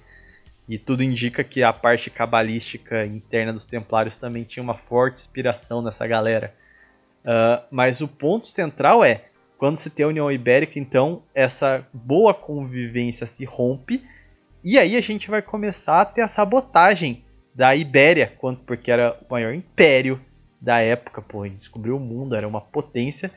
E tudo indica que a parte cabalística interna dos templários também tinha uma forte inspiração nessa galera. Uh, mas o ponto central é, quando se tem a União Ibérica, então essa boa convivência se rompe. E aí a gente vai começar a ter a sabotagem da Ibéria, porque era o maior império da época, pô, descobriu o mundo, era uma potência.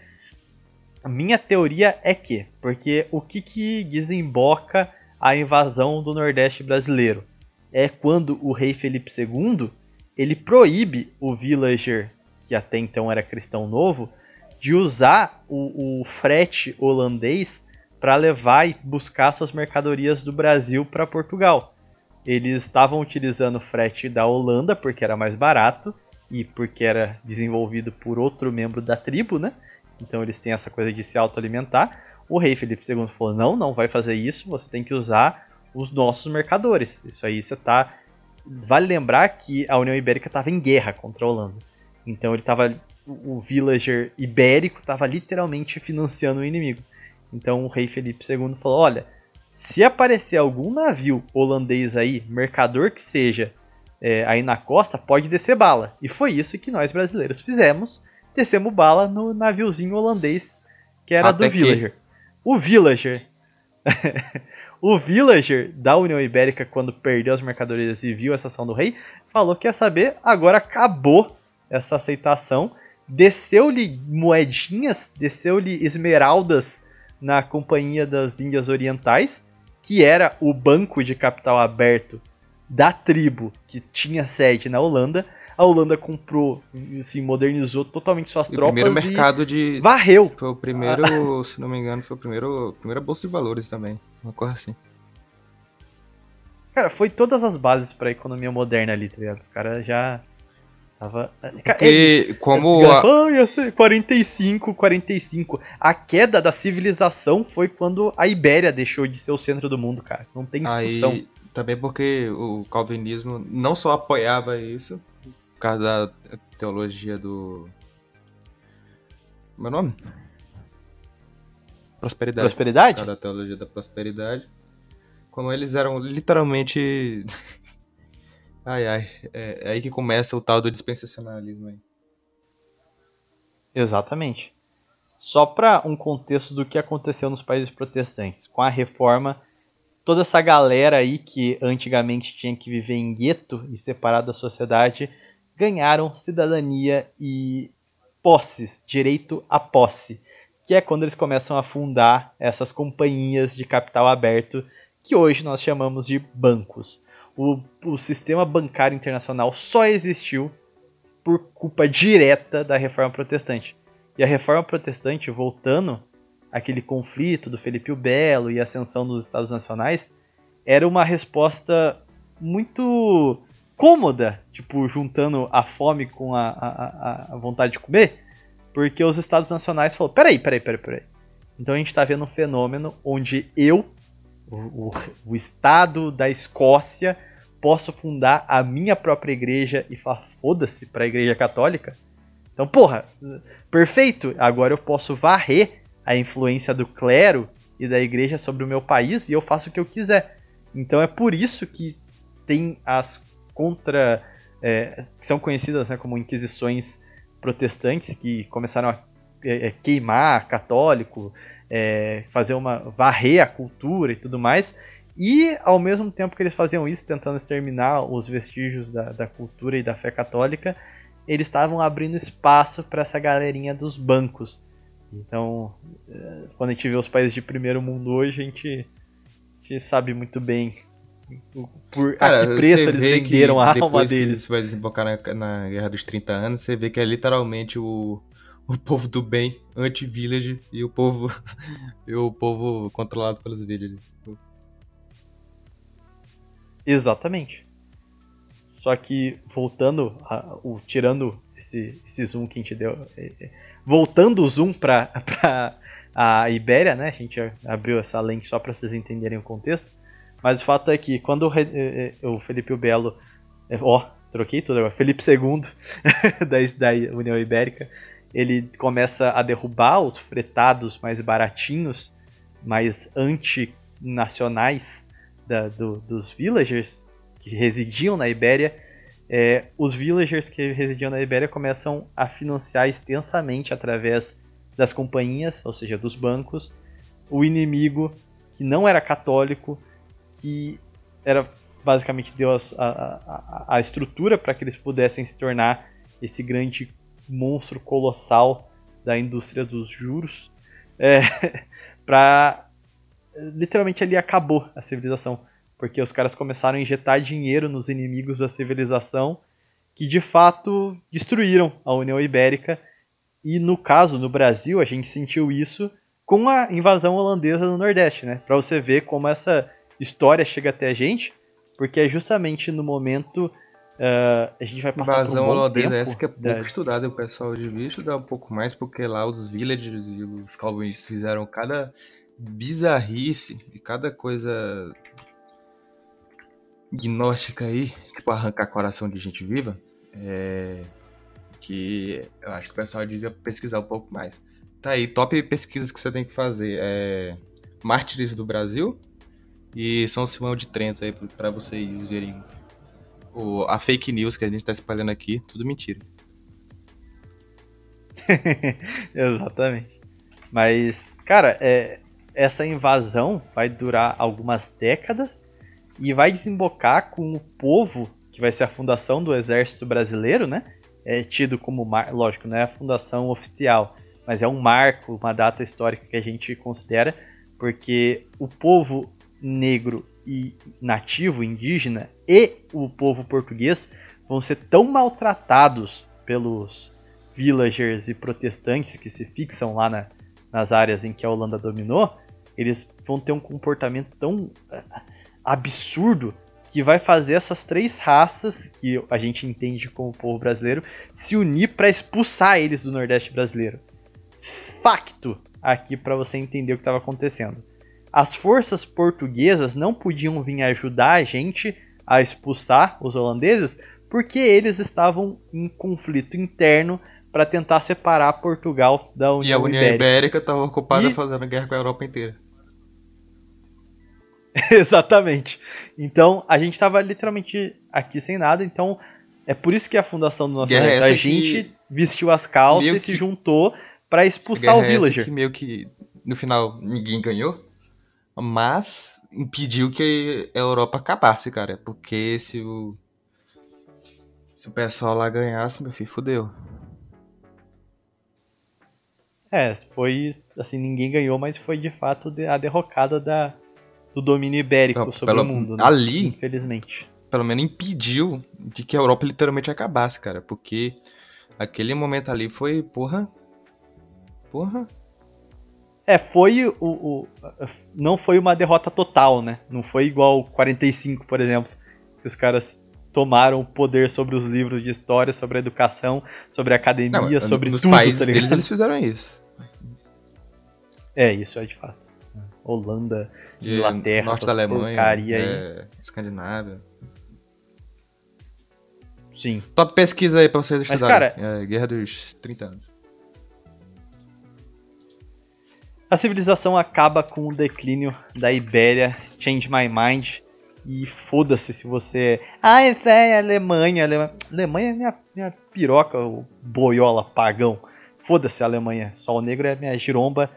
A minha teoria é que, porque o que, que desemboca a invasão do Nordeste brasileiro? É quando o rei Felipe II ele proíbe o villager, que até então era cristão novo, de usar o, o frete holandês para levar e buscar suas mercadorias do Brasil para Portugal. Eles estavam utilizando o frete da Holanda porque era mais barato e porque era desenvolvido por outro membro da tribo, né? Então eles têm essa coisa de se autoalimentar. O rei Felipe II falou: não, não vai fazer isso, você tem que usar os nossos mercadores. Isso aí você tá. Vale lembrar que a União Ibérica estava em guerra contra a Holanda. Então ele estava o villager ibérico estava literalmente financiando o inimigo. Então o rei Felipe II falou: olha, se aparecer algum navio holandês aí, mercador que seja, é, aí na costa, pode descer bala. E foi isso que nós brasileiros fizemos. Descemos bala no naviozinho holandês que era Até do Villager. O Villager. *laughs* o Villager da União Ibérica, quando perdeu as mercadorias e viu essa ação do rei, falou que ia saber, agora acabou essa aceitação desceu-lhe moedinhas, desceu-lhe esmeraldas na Companhia das Índias Orientais, que era o banco de capital aberto da tribo que tinha sede na Holanda. A Holanda comprou, assim, modernizou totalmente suas e tropas. O primeiro mercado de. Varreu! Foi o primeiro, *laughs* se não me engano, foi o primeiro. Primeira bolsa de valores também. Uma coisa assim. Cara, foi todas as bases para a economia moderna ali, tá ligado? Os caras já Tava. Porque, é, como. A... Ia ser 45, 45. A queda da civilização foi quando a Ibéria deixou de ser o centro do mundo, cara. Não tem discussão. Aí, também porque o calvinismo não só apoiava isso, por causa da teologia do. Meu nome? Prosperidade. Prosperidade? Por causa da teologia da prosperidade. Como eles eram literalmente Ai, ai. É, é aí que começa o tal do dispensacionalismo aí. Exatamente. Só para um contexto do que aconteceu nos países protestantes. Com a reforma, toda essa galera aí que antigamente tinha que viver em gueto e separado da sociedade, ganharam cidadania e posses, direito à posse, que é quando eles começam a fundar essas companhias de capital aberto que hoje nós chamamos de bancos. O, o sistema bancário internacional só existiu por culpa direta da reforma protestante. E a reforma protestante, voltando àquele conflito do Felipe o Belo e a ascensão dos Estados Nacionais, era uma resposta muito cômoda, tipo, juntando a fome com a, a, a vontade de comer, porque os Estados Nacionais falaram: peraí, peraí, peraí, peraí. Então a gente está vendo um fenômeno onde eu, o, o Estado da Escócia, posso fundar a minha própria igreja e falar foda-se para a igreja católica. Então, porra, perfeito. Agora eu posso varrer a influência do clero e da igreja sobre o meu país e eu faço o que eu quiser. Então é por isso que tem as contra. É, que são conhecidas né, como inquisições protestantes que começaram a é, é, queimar católico, é, fazer uma varrer a cultura e tudo mais. E ao mesmo tempo que eles faziam isso, tentando exterminar os vestígios da, da cultura e da fé católica, eles estavam abrindo espaço para essa galerinha dos bancos. Então, é, quando a gente vê os países de primeiro mundo hoje, a gente, a gente sabe muito bem por Cara, a que preço eles venderam a alma deles. Você vai desembocar na, na Guerra dos 30 Anos, você vê que é literalmente o, o povo do bem anti-village e o povo *laughs* e o povo controlado pelos villagers. Exatamente. Só que voltando, a, o, tirando esse, esse zoom que a gente deu, é, é, voltando o zoom para *laughs* a Ibéria, né? A gente abriu essa lente só para vocês entenderem o contexto. Mas o fato é que quando o, eh, o Felipe o Belo. Ó, troquei tudo agora. Felipe II *laughs* da, da União Ibérica. Ele começa a derrubar os fretados mais baratinhos, mais antinacionais da, do, dos villagers que residiam na Ibéria. É, os villagers que residiam na Ibéria começam a financiar extensamente através das companhias, ou seja, dos bancos, o inimigo que não era católico que era basicamente deu a, a, a estrutura para que eles pudessem se tornar esse grande monstro colossal da indústria dos juros, é, *laughs* para literalmente ali acabou a civilização, porque os caras começaram a injetar dinheiro nos inimigos da civilização que de fato destruíram a União Ibérica e no caso no Brasil a gente sentiu isso com a invasão holandesa no Nordeste, né? Para você ver como essa história chega até a gente, porque é justamente no momento uh, a gente vai passar Invasão por um holandesa essa que é pouco da... estudada, o pessoal devia estudar um pouco mais, porque lá os villagers e os calvinistas fizeram cada bizarrice e cada coisa gnóstica aí, tipo arrancar coração de gente viva, é... que eu acho que o pessoal devia pesquisar um pouco mais. Tá aí, top pesquisas que você tem que fazer. É... Mártires do Brasil, e São Simão de Trento aí para vocês verem o, a fake news que a gente tá espalhando aqui, tudo mentira. *laughs* Exatamente. Mas, cara, é, essa invasão vai durar algumas décadas e vai desembocar com o povo, que vai ser a fundação do exército brasileiro, né? É tido como, mar... lógico, não é a fundação oficial, mas é um marco, uma data histórica que a gente considera, porque o povo negro e nativo, indígena, e o povo português vão ser tão maltratados pelos villagers e protestantes que se fixam lá na, nas áreas em que a Holanda dominou, eles vão ter um comportamento tão eh, absurdo que vai fazer essas três raças que a gente entende como povo brasileiro se unir para expulsar eles do Nordeste brasileiro. Facto aqui para você entender o que estava acontecendo as forças portuguesas não podiam vir ajudar a gente a expulsar os holandeses porque eles estavam em conflito interno para tentar separar Portugal da União Ibérica. E a União Ibérica estava ocupada e... fazendo guerra com a Europa inteira. *laughs* Exatamente. Então a gente estava literalmente aqui sem nada. Então é por isso que a fundação do nosso exército, a gente que... vestiu as calças e se juntou para expulsar o villager. que meio que no final ninguém ganhou mas impediu que a Europa acabasse, cara. Porque se o. Se o pessoal lá ganhasse, meu filho, fudeu. É, foi. Assim, ninguém ganhou, mas foi de fato a derrocada da, do domínio ibérico Não, sobre pelo- o mundo. Né? ali- Infelizmente. Pelo menos impediu de que a Europa literalmente acabasse, cara. Porque aquele momento ali foi, porra. Porra. É, foi o, o- Não foi uma derrota total, né? Não foi igual 45, por exemplo, que os caras tomaram o poder sobre os livros de história, sobre a educação, sobre a academia, Não, sobre nos tudo, países tá deles eles fizeram isso. É, isso é de fato. Holanda, E Inglaterra, norte da Alemanha, é, Escandinávia. sim. Top pesquisa aí pra vocês Mas, estudarem. cara- É, Guerra dos 30 anos. A civilização acaba com o declínio da Ibéria, change my mind. E foda-se se você. Ah, é véia, Alemanha, Alemanha. Alemanha é minha, minha piroca, o boiola pagão. Foda-se a Alemanha. Sol Negro é minha giromba.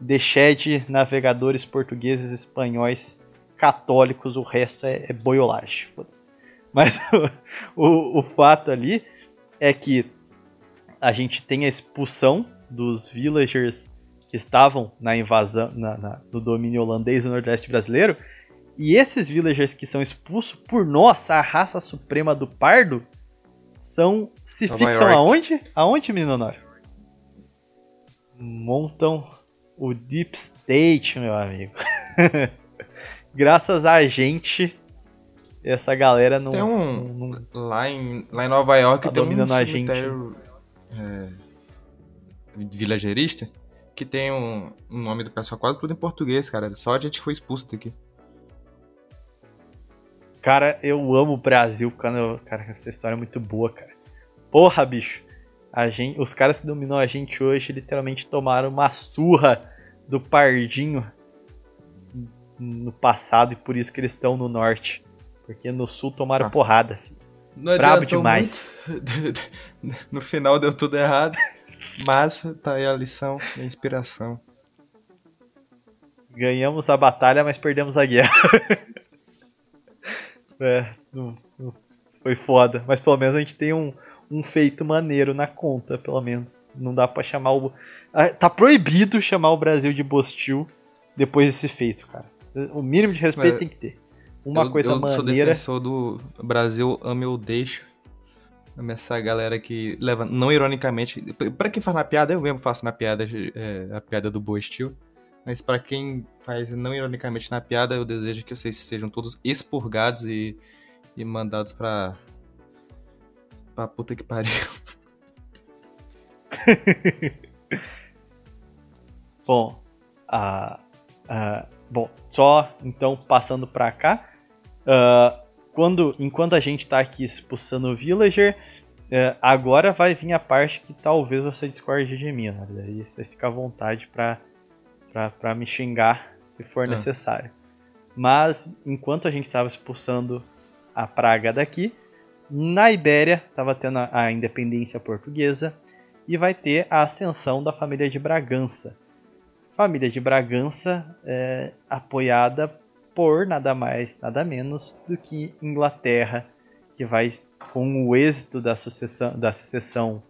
Deixede navegadores portugueses, espanhóis, católicos, o resto é, é boiolagem. Mas *laughs* o, o, o fato ali é que a gente tem a expulsão dos villagers que estavam na invasão, na- na- no domínio holandês do Nordeste brasileiro. E esses villagers que são expulsos por nós, a raça suprema do pardo, são se Nova fixam York. aonde? Aonde, menino Honório? Montam o Deep State, meu amigo. *laughs* Graças a gente, essa galera não. Tem um- não- não- Lá em, lá em Nova York Tá tem um a gente. é, vilagerista que tem um, um nome do pessoal quase tudo em português, cara. Só a gente que foi expulso daqui. Cara, eu amo o Brasil, eu- cara, essa história é muito boa, cara. Porra, bicho. A gente, os caras que dominou a gente hoje literalmente tomaram uma surra do Pardinho no passado e por isso que eles estão no norte. Porque no sul tomaram Ah. porrada. Não Brabo demais. muito. *laughs* No final deu tudo errado. Mas tá aí a lição a inspiração. Ganhamos a batalha, mas perdemos a guerra. *laughs* é, não- não- foi foda. Mas pelo menos a gente tem um, um feito maneiro na conta, pelo menos. Não dá pra chamar o. Ah, Tá proibido chamar o Brasil de Bostil depois desse feito, cara. O mínimo de respeito Mas tem que ter. Uma eu, coisa eu sou maneira. defensor do Brasil ame ou deixo. Amo essa galera que leva, não ironicamente. Pra quem faz na piada, eu mesmo faço na piada é, a piada do Boa Steel. Mas pra quem faz não ironicamente na piada, eu desejo que vocês sejam todos expurgados e, e mandados pra. Pra puta que pariu. *laughs* Bom, a, a- bom, só então passando pra cá, ah, quando, enquanto a gente tá aqui expulsando o villager, eh, agora vai vir a parte que talvez você discorde de mim, né? Daí você fica à vontade pra, pra, pra me xingar se for Tá. necessário. Mas enquanto a gente estava expulsando a praga daqui, na Ibéria estava tendo a- a independência portuguesa e vai ter a ascensão da família de Bragança. Família de Bragança é apoiada por nada mais, nada menos do que Inglaterra, que vai, com o êxito da sucessão, da secessão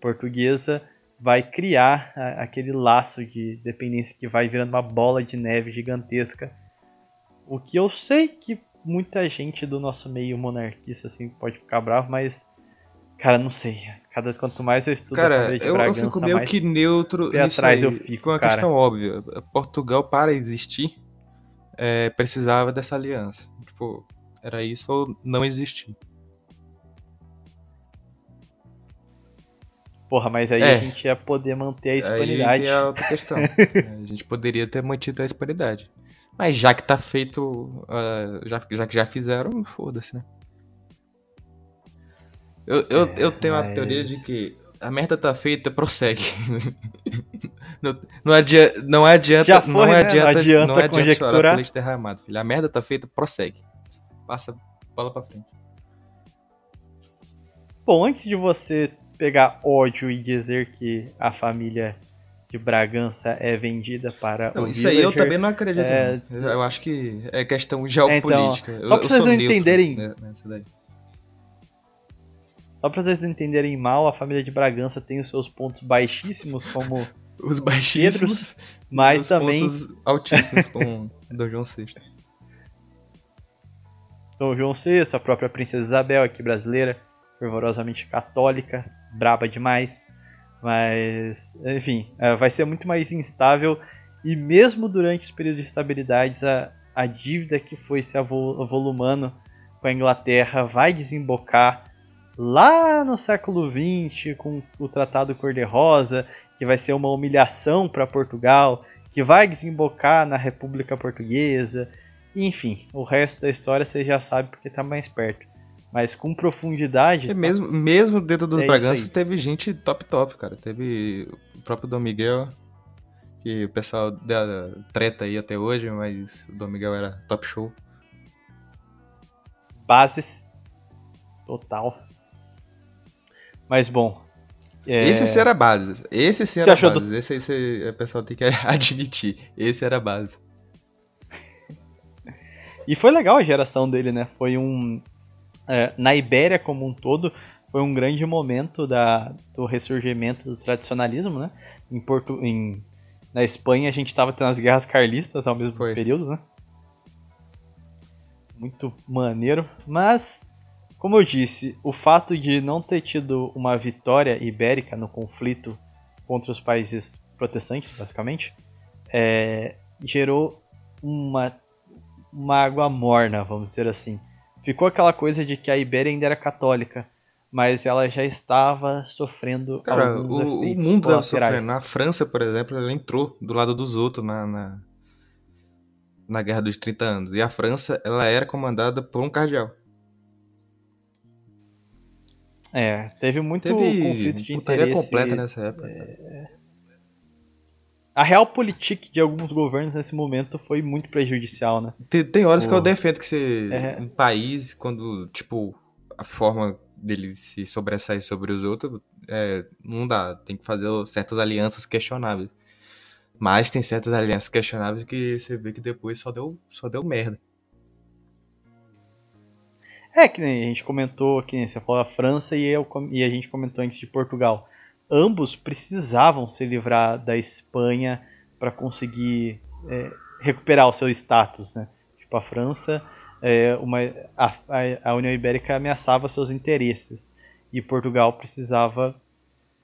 portuguesa, vai criar a- aquele laço de dependência que vai virando uma bola de neve gigantesca. O que eu sei que muita gente do nosso meio monarquista assim pode ficar bravo, mas cara, não sei. Cada quanto mais eu estudo a Cara, eu, eu fico meio que neutro nisso atrás aí, eu fico, com cara. questão óbvia. Portugal, para existir, é, precisava dessa aliança. Tipo, era isso ou não existir. Porra, mas aí É. a gente ia poder manter a Aí hispanidade. que é a outra questão. *laughs* A gente poderia ter mantido a hispanidade. Mas já que tá feito, ah, já, já que já fizeram, foda-se, né? Eu, eu, É, eu tenho a mas- teoria de que a merda tá feita, prossegue. *laughs* não, não, adia, não adianta, foi, não né? Não adianta, adianta não adianta chorar conjecturar. por leite derramado, filho. A merda tá feita, prossegue. Passa bola pra frente. Bom, antes de você pegar ódio e dizer que a família de Bragança é vendida para Não, o isso aí eu villager, também não acredito. é- não. Eu acho que é questão geopolítica. só eu, pra eu vocês não entenderem- daí. Só para vocês não entenderem mal, a família de Bragança tem os seus pontos baixíssimos, como *laughs* Os baixíssimos, mas também altíssimos com *laughs* Dom João VI. Dom João VI, a própria Princesa Isabel, aqui brasileira, fervorosamente católica, braba demais. Mas, enfim, é, vai ser muito mais instável. E mesmo durante os períodos de estabilidade, a, a dívida que foi se avolumando com a Inglaterra vai desembocar lá no século XX com o Tratado Cor-de-Rosa, que vai ser uma humilhação para Portugal, que vai desembocar na República Portuguesa, enfim, o resto da história você já sabe porque tá mais perto. Mas com profundidade. É mesmo, mesmo dentro dos é Braganças teve gente top top, cara. Teve o próprio Dom Miguel, que o pessoal da treta aí até hoje, mas o Dom Miguel era top show. Bases. Total. Mas bom. É... Esse sim era base. Esse sim era base. Do... Esse, esse o pessoal tem que *laughs* admitir. Esse era base. E foi legal a geração dele, né? Foi um. É, na Ibéria como um todo, foi um grande momento da, do ressurgimento do tradicionalismo, né? Em Porto, em, na Espanha a gente estava tendo as guerras carlistas ao mesmo foi. período, né? Muito maneiro. Mas, como eu disse, o fato de não ter tido uma vitória ibérica no conflito contra os países protestantes, basicamente, é, gerou uma uma água morna, vamos dizer assim. Ficou aquela coisa de que a Ibéria ainda era católica, mas ela já estava sofrendo Cara, o, o mundo estava sofrendo. Na França, por exemplo, ela entrou do lado dos outros na, na, na Guerra dos 30 Anos. E a França, ela era comandada por um cardeal. É, teve muito teve conflito de interesse. completa nessa época. É a realpolitik de alguns governos nesse momento foi muito prejudicial, né? Tem, tem horas que eu defendo que você, é. um país, quando, tipo, a forma dele se sobressair sobre os outros, é, não dá. Tem que fazer certas alianças questionáveis. Mas tem certas alianças questionáveis que você vê que depois só deu, só deu merda. É, que nem a gente comentou, que nem você falou a França e, eu, e a gente comentou antes de Portugal ambos precisavam se livrar da Espanha para conseguir é, recuperar o seu status, né? Tipo a França, é, uma, a, a, União Ibérica ameaçava seus interesses e Portugal precisava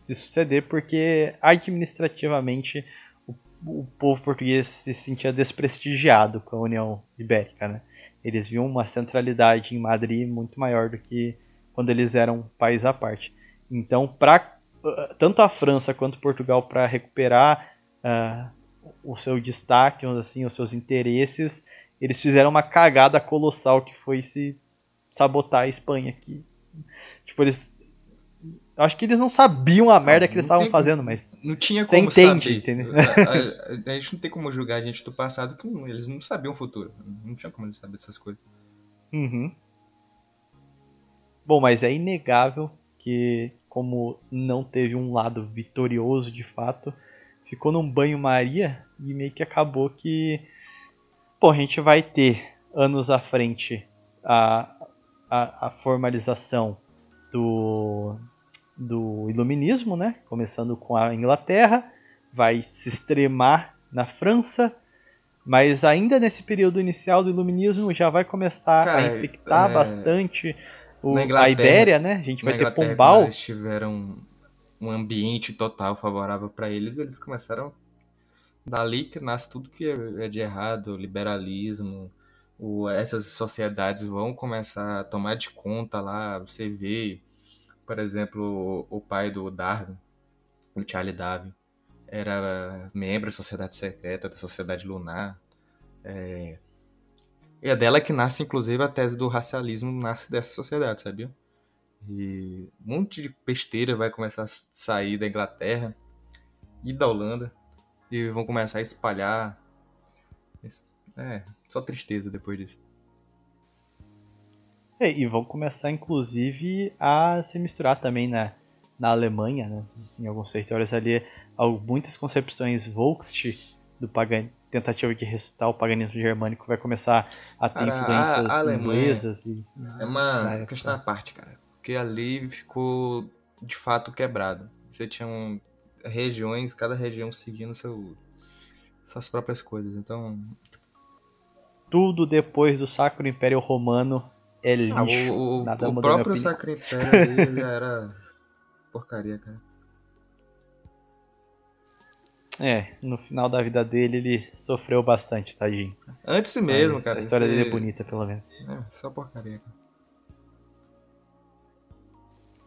se suceder porque administrativamente o, o povo português se sentia desprestigiado com a União Ibérica, né? Eles viam uma centralidade em Madrid muito maior do que quando eles eram um país à parte. Então, para tanto a França quanto Portugal para recuperar uh, o seu destaque, assim, os seus interesses, eles fizeram uma cagada colossal que foi se sabotar a Espanha aqui. Tipo, eles acho que eles não sabiam a merda não, que eles estavam fazendo, mas não tinha como entende, saber. Entendeu? A, *laughs* a, a, gente não tem como julgar a gente do passado que não, eles não sabiam o futuro. Não tinha como eles saber dessas coisas. Uhum. Bom, mas é inegável que como não teve um lado vitorioso de fato, ficou num banho-maria e meio que acabou que pô, a gente vai ter anos à frente a, a, a formalização do, do iluminismo, né? Começando com a Inglaterra, vai se extremar na França, mas ainda nesse período inicial do iluminismo já vai começar Cara, a infectar é... bastante o, a Ibéria, né? A gente vai ter Pombal. Eles tiveram um ambiente total favorável para eles, eles começaram dali que nasce tudo que é de errado, liberalismo, o, essas sociedades vão começar a tomar de conta lá, você vê, por exemplo, o, o pai do Darwin, o Charlie Darwin, era membro da sociedade secreta, da sociedade lunar, é, e é dela que nasce, inclusive, a tese do racialismo nasce dessa sociedade, sabia? E um monte de besteira vai começar a sair da Inglaterra e da Holanda e vão começar a espalhar. É, só tristeza depois disso. É, e vão começar, inclusive, a se misturar também na, na Alemanha, né? Em alguns territórios ali, muitas concepções Volkscht do pagan, tentativa de ressuscitar o paganismo germânico vai começar a ter cara, influências a, a inglesas. E, é uma questão à parte, cara. Porque ali ficou de fato quebrado. Você tinha um, regiões, cada região seguindo seu, suas próprias coisas. Então. Tudo depois do Sacro Império Romano é lixo. Ah, o, o, o próprio Sacro Império dele era *laughs* porcaria, cara. É, no final da vida dele ele sofreu bastante, tadinho. Antes mesmo, Mas cara. A história dele é bonita, pelo menos. É, só porcaria, cara.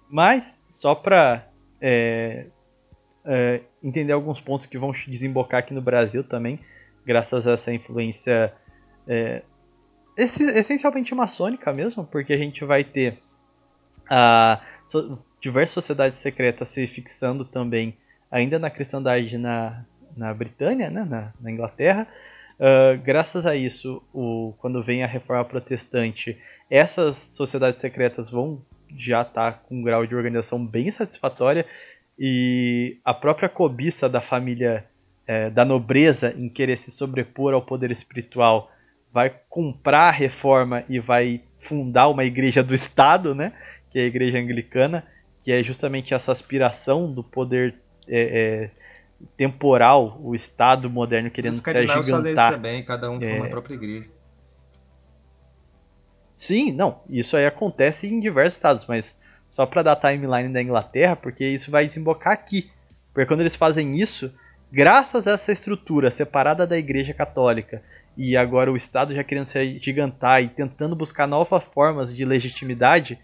Mas, só pra é, é, entender alguns pontos que vão desembocar aqui no Brasil também, graças a essa influência é, essencialmente maçônica mesmo, porque a gente vai ter a, so, diversas sociedades secretas se fixando também ainda na cristandade na, na Britânia, né, na, na Inglaterra. Uh, graças a isso, o, quando vem a reforma protestante, essas sociedades secretas vão já estar tá com um grau de organização bem satisfatória e a própria cobiça da família é, da nobreza em querer se sobrepor ao poder espiritual vai comprar a reforma e vai fundar uma igreja do Estado, né? Que é a igreja anglicana, que é justamente essa aspiração do poder é, é, temporal, o Estado moderno querendo se agigantar. também, cada um é... a própria igreja. Sim, não, isso aí acontece em diversos estados, mas só para dar timeline da Inglaterra, porque isso vai desembocar aqui. Porque quando eles fazem isso, graças a essa estrutura separada da Igreja Católica e agora o Estado já querendo se gigantar e tentando buscar novas formas de legitimidade,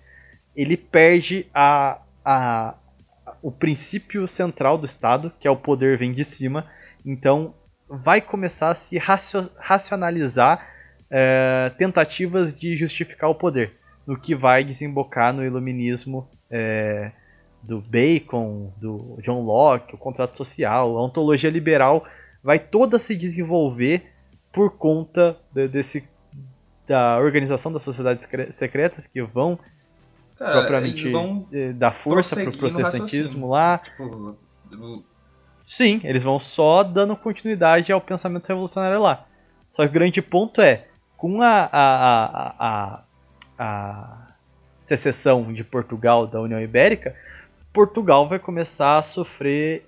ele perde a, a, o princípio central do Estado, que é o poder vem de cima. Então vai começar a se racionalizar é, tentativas de justificar o poder, no que vai desembocar no iluminismo é, do Bacon, do John Locke, o contrato social, a ontologia liberal vai toda se desenvolver por conta de, desse da organização das sociedades secretas que vão Cara, propriamente dar força pro protestantismo lá. Tipo, Sim, eles vão só dando continuidade ao pensamento revolucionário lá. Só que o grande ponto é, com a, a, a, a, a secessão de Portugal da União Ibérica, Portugal vai começar a sofrer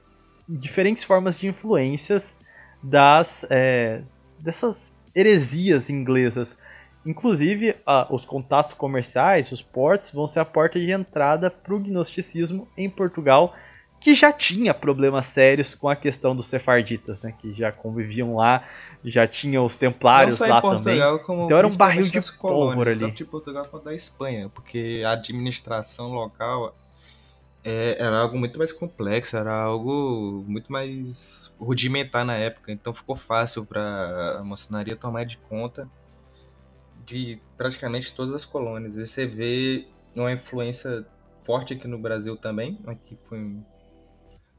diferentes formas de influências das é, dessas heresias inglesas. Inclusive, a, os contatos comerciais, os portos, vão ser a porta de entrada para o gnosticismo em Portugal, que já tinha problemas sérios com a questão dos sefarditas, né, que já conviviam lá, já tinha os templários lá Portugal, também. então era um barril de pólvora ali. Tanto de Portugal quanto da Espanha, porque a administração local é, era algo muito mais complexo, era algo muito mais rudimentar na época, então ficou fácil para a maçonaria tomar de conta de praticamente todas as colônias. E você vê uma influência forte aqui no Brasil também, aqui foi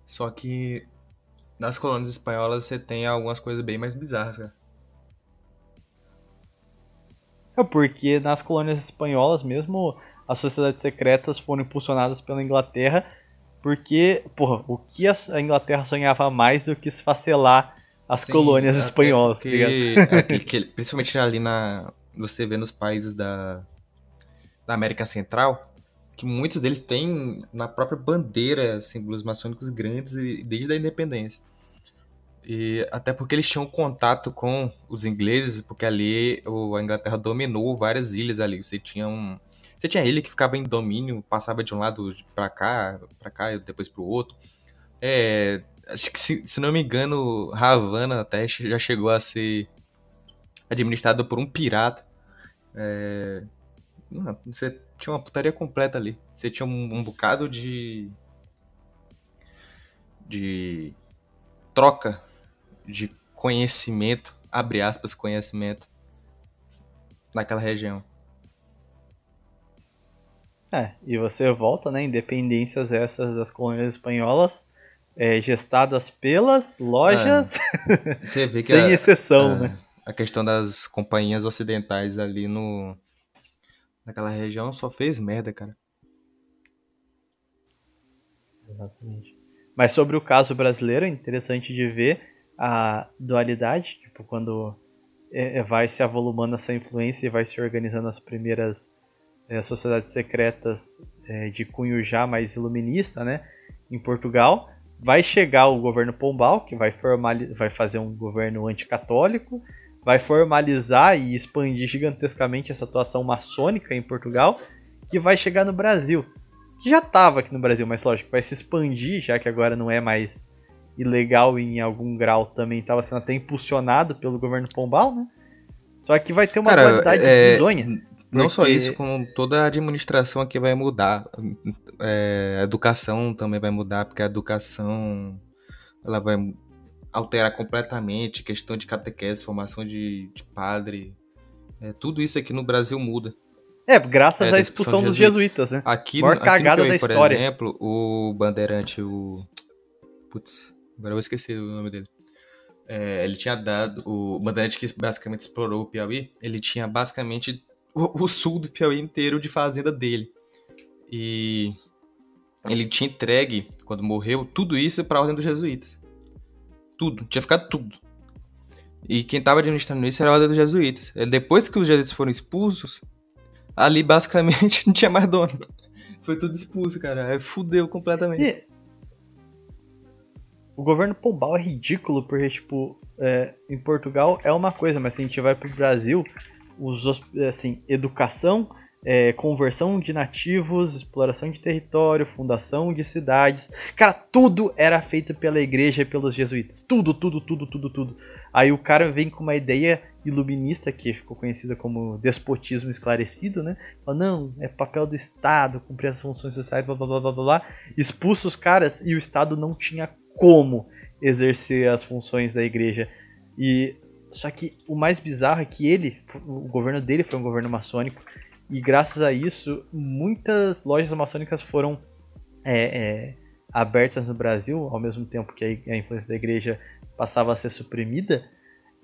só que nas colônias espanholas você tem algumas coisas bem mais bizarras, cara. É porque nas colônias espanholas mesmo as sociedades secretas foram impulsionadas pela Inglaterra, porque, porra, o que a Inglaterra sonhava mais do que esfacelar as Sim, colônias espanholas, tá porque, é, principalmente ali na. Você vê nos países da, da América Central, que muitos deles têm na própria bandeira símbolos maçônicos grandes desde a independência. E até porque eles tinham contato com os ingleses, porque ali a Inglaterra dominou várias ilhas ali. Você tinha um, você tinha ele que ficava em domínio, passava de um lado para cá, para cá, depois para o outro. É, acho que se, se, não me engano, Havana até já chegou a ser administrado por um pirata. É, não, você tinha uma putaria completa ali. Você tinha um, um bocado de de troca de conhecimento, abre aspas, conhecimento naquela região. É, e você volta, né? Independências essas das colônias espanholas, é, gestadas pelas lojas, é, você vê que *laughs* sem a, exceção, a, né? A questão das companhias ocidentais ali no naquela região só fez merda, cara. Exatamente. Mas sobre o caso brasileiro, é interessante de ver a dualidade, tipo, quando é, é vai se avolumando essa influência e vai se organizando as primeiras é, sociedades secretas é, de cunho já mais iluminista, né, em Portugal, vai chegar o governo Pombal, que vai, formali- vai fazer um governo anticatólico, vai formalizar e expandir gigantescamente essa atuação maçônica em Portugal, que vai chegar no Brasil. Que já estava aqui no Brasil, mas lógico, vai se expandir, já que agora não é mais ilegal e em algum grau também estava sendo até impulsionado pelo governo Pombal, né? Só que vai ter uma Cara, qualidade é, bizonha. Não só Porque- isso, como toda a administração aqui vai mudar. É, a educação também vai mudar, porque a educação ela vai alterar completamente questão de catequese, formação de, de padre. É, tudo isso aqui no Brasil muda. É, graças É, à expulsão dos jesuíta. jesuítas, né? Aqui, Maior aqui cagada no Piauí, da por história. exemplo, o bandeirante, o... Putz, agora eu esqueci o nome dele. É, ele tinha dado... O bandeirante que basicamente explorou o Piauí, ele tinha basicamente o, o sul do Piauí inteiro de fazenda dele. E ele tinha entregue, quando morreu, tudo isso para a Ordem dos Jesuítas. Tudo, tinha ficado tudo. E quem tava administrando isso era a Ordem dos Jesuítas. É, Depois que os jesuítas foram expulsos, ali basicamente *laughs* não tinha mais dono. Foi tudo expulso, cara. Aí fudeu completamente. E o governo Pombal é ridículo, porque, tipo, é, em Portugal é uma coisa, mas se a gente vai pro Brasil, os, hos- assim, educação, é, conversão de nativos, exploração de território, fundação de cidades. Cara, tudo era feito pela igreja e pelos jesuítas. Tudo, tudo, tudo, tudo, tudo. Aí o cara vem com uma ideia iluminista, que ficou conhecida como despotismo esclarecido, né? Fala, não, é papel do Estado cumprir as funções sociais, blá blá blá blá blá. Expulsa os caras e o Estado não tinha como exercer as funções da igreja. E só que o mais bizarro é que ele, o governo dele foi um governo maçônico e graças a isso muitas lojas maçônicas foram é, é, abertas no Brasil ao mesmo tempo que a, influência da igreja passava a ser suprimida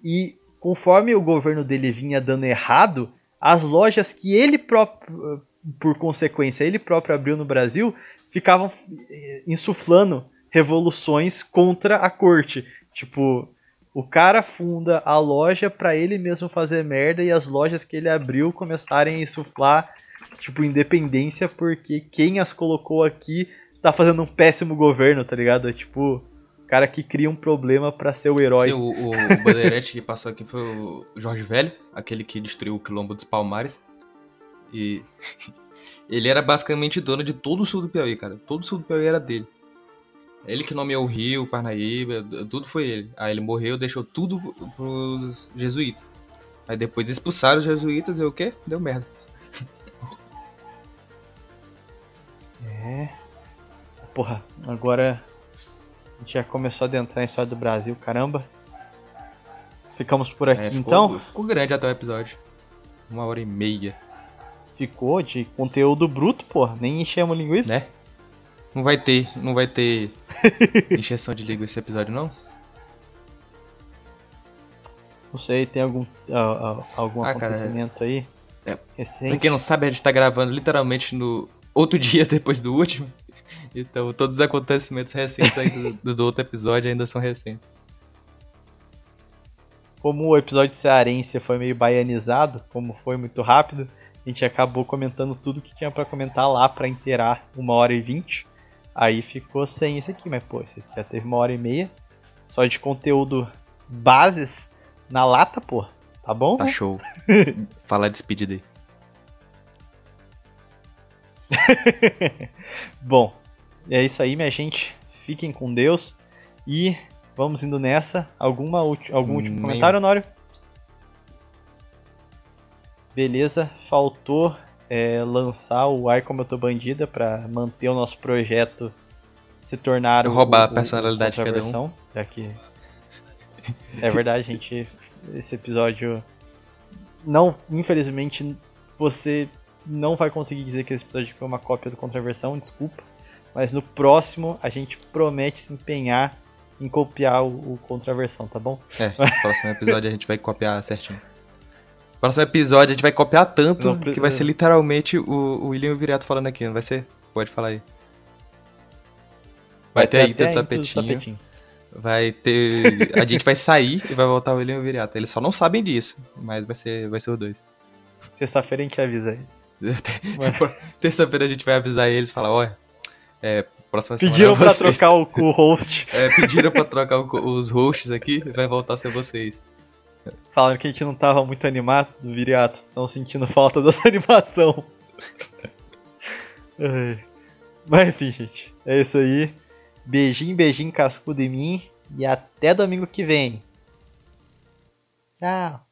e conforme o governo dele vinha dando errado, as lojas que ele próprio, por consequência, ele próprio abriu no Brasil, ficavam eh, insuflando revoluções contra a corte. Tipo, o cara funda a loja pra ele mesmo fazer merda e as lojas que ele abriu começarem a insuflar, tipo, independência porque quem as colocou aqui tá fazendo um péssimo governo, tá ligado? É tipo, o cara que cria um problema pra ser o herói. Sim, o, o, o bandeirante que passou aqui foi o Jorge Velho, aquele que destruiu o quilombo dos Palmares. E *laughs* ele era basicamente dono de todo o sul do Piauí, cara. Todo o sul do Piauí era dele. Ele que nomeou o Rio, Parnaíba, tudo foi ele. Aí ele morreu, deixou tudo pros jesuítas. Aí depois expulsaram os jesuítas e o quê? Deu merda. *laughs* É. Porra, agora a gente já começou a adentrar em história do Brasil, caramba. Ficamos por aqui É, ficou, então. Ficou grande até o episódio. Uma hora e meia, Ficou de conteúdo bruto, porra. Nem enchemos linguiça. né? Não vai ter, não vai ter *laughs* encheção de língua esse episódio, não? Não sei, tem algum, ah, algum Ah, cara, acontecimento aí? é- Pra Recente. quem não sabe, a gente tá gravando literalmente no outro *laughs* dia depois do último. Então, todos os acontecimentos recentes do, do outro episódio ainda são recentes. Como o episódio cearense foi meio baianizado, como foi muito rápido, a gente acabou comentando tudo que tinha pra comentar lá pra inteirar uma hora e vinte. Aí ficou sem esse aqui, mas pô, esse aqui já teve uma hora e meia. Só de conteúdo bases na lata, pô. Tá bom? Tá né? show. *laughs* Fala despedida aí. *laughs* Bom, é isso aí, minha gente. Fiquem com Deus e vamos indo nessa. Alguma algum último comentário, Honório? Beleza, faltou é, lançar o Ai Como Eu Tô Bandida pra manter o nosso projeto se tornar o- Roubar a o- o- personalidade de cada um. Já que é verdade, *laughs* gente. Esse episódio não, infelizmente, você não vai conseguir dizer que esse episódio foi uma cópia do Contraversão, desculpa. Mas no próximo a gente promete se empenhar em copiar o, o Contraversão, tá bom? É, no próximo episódio a gente vai copiar certinho. *laughs* Próximo episódio a gente vai copiar tanto Não que vai ser literalmente o, o William e o Viriato falando aqui, não vai ser? Pode falar aí. Vai, ter aí até do a tapetinho. Vai ter. A gente vai sair e vai voltar o William e o Viriato. Eles só não sabem disso, mas vai ser, vai ser os dois. Sexta-feira a gente avisa aí. *laughs* Terça-feira a gente vai avisar eles e falar, olha, é, Próxima semana Pediram pra trocar o, o host. *laughs* É, pediram pra trocar o os hosts aqui, vai voltar a ser vocês. Falando que a gente não tava muito animado do Viriato. Estão sentindo falta *laughs* dessa animação. *laughs* Mas enfim, gente. É isso aí. Beijinho, beijinho cascudo em mim. E até domingo que vem. Tchau.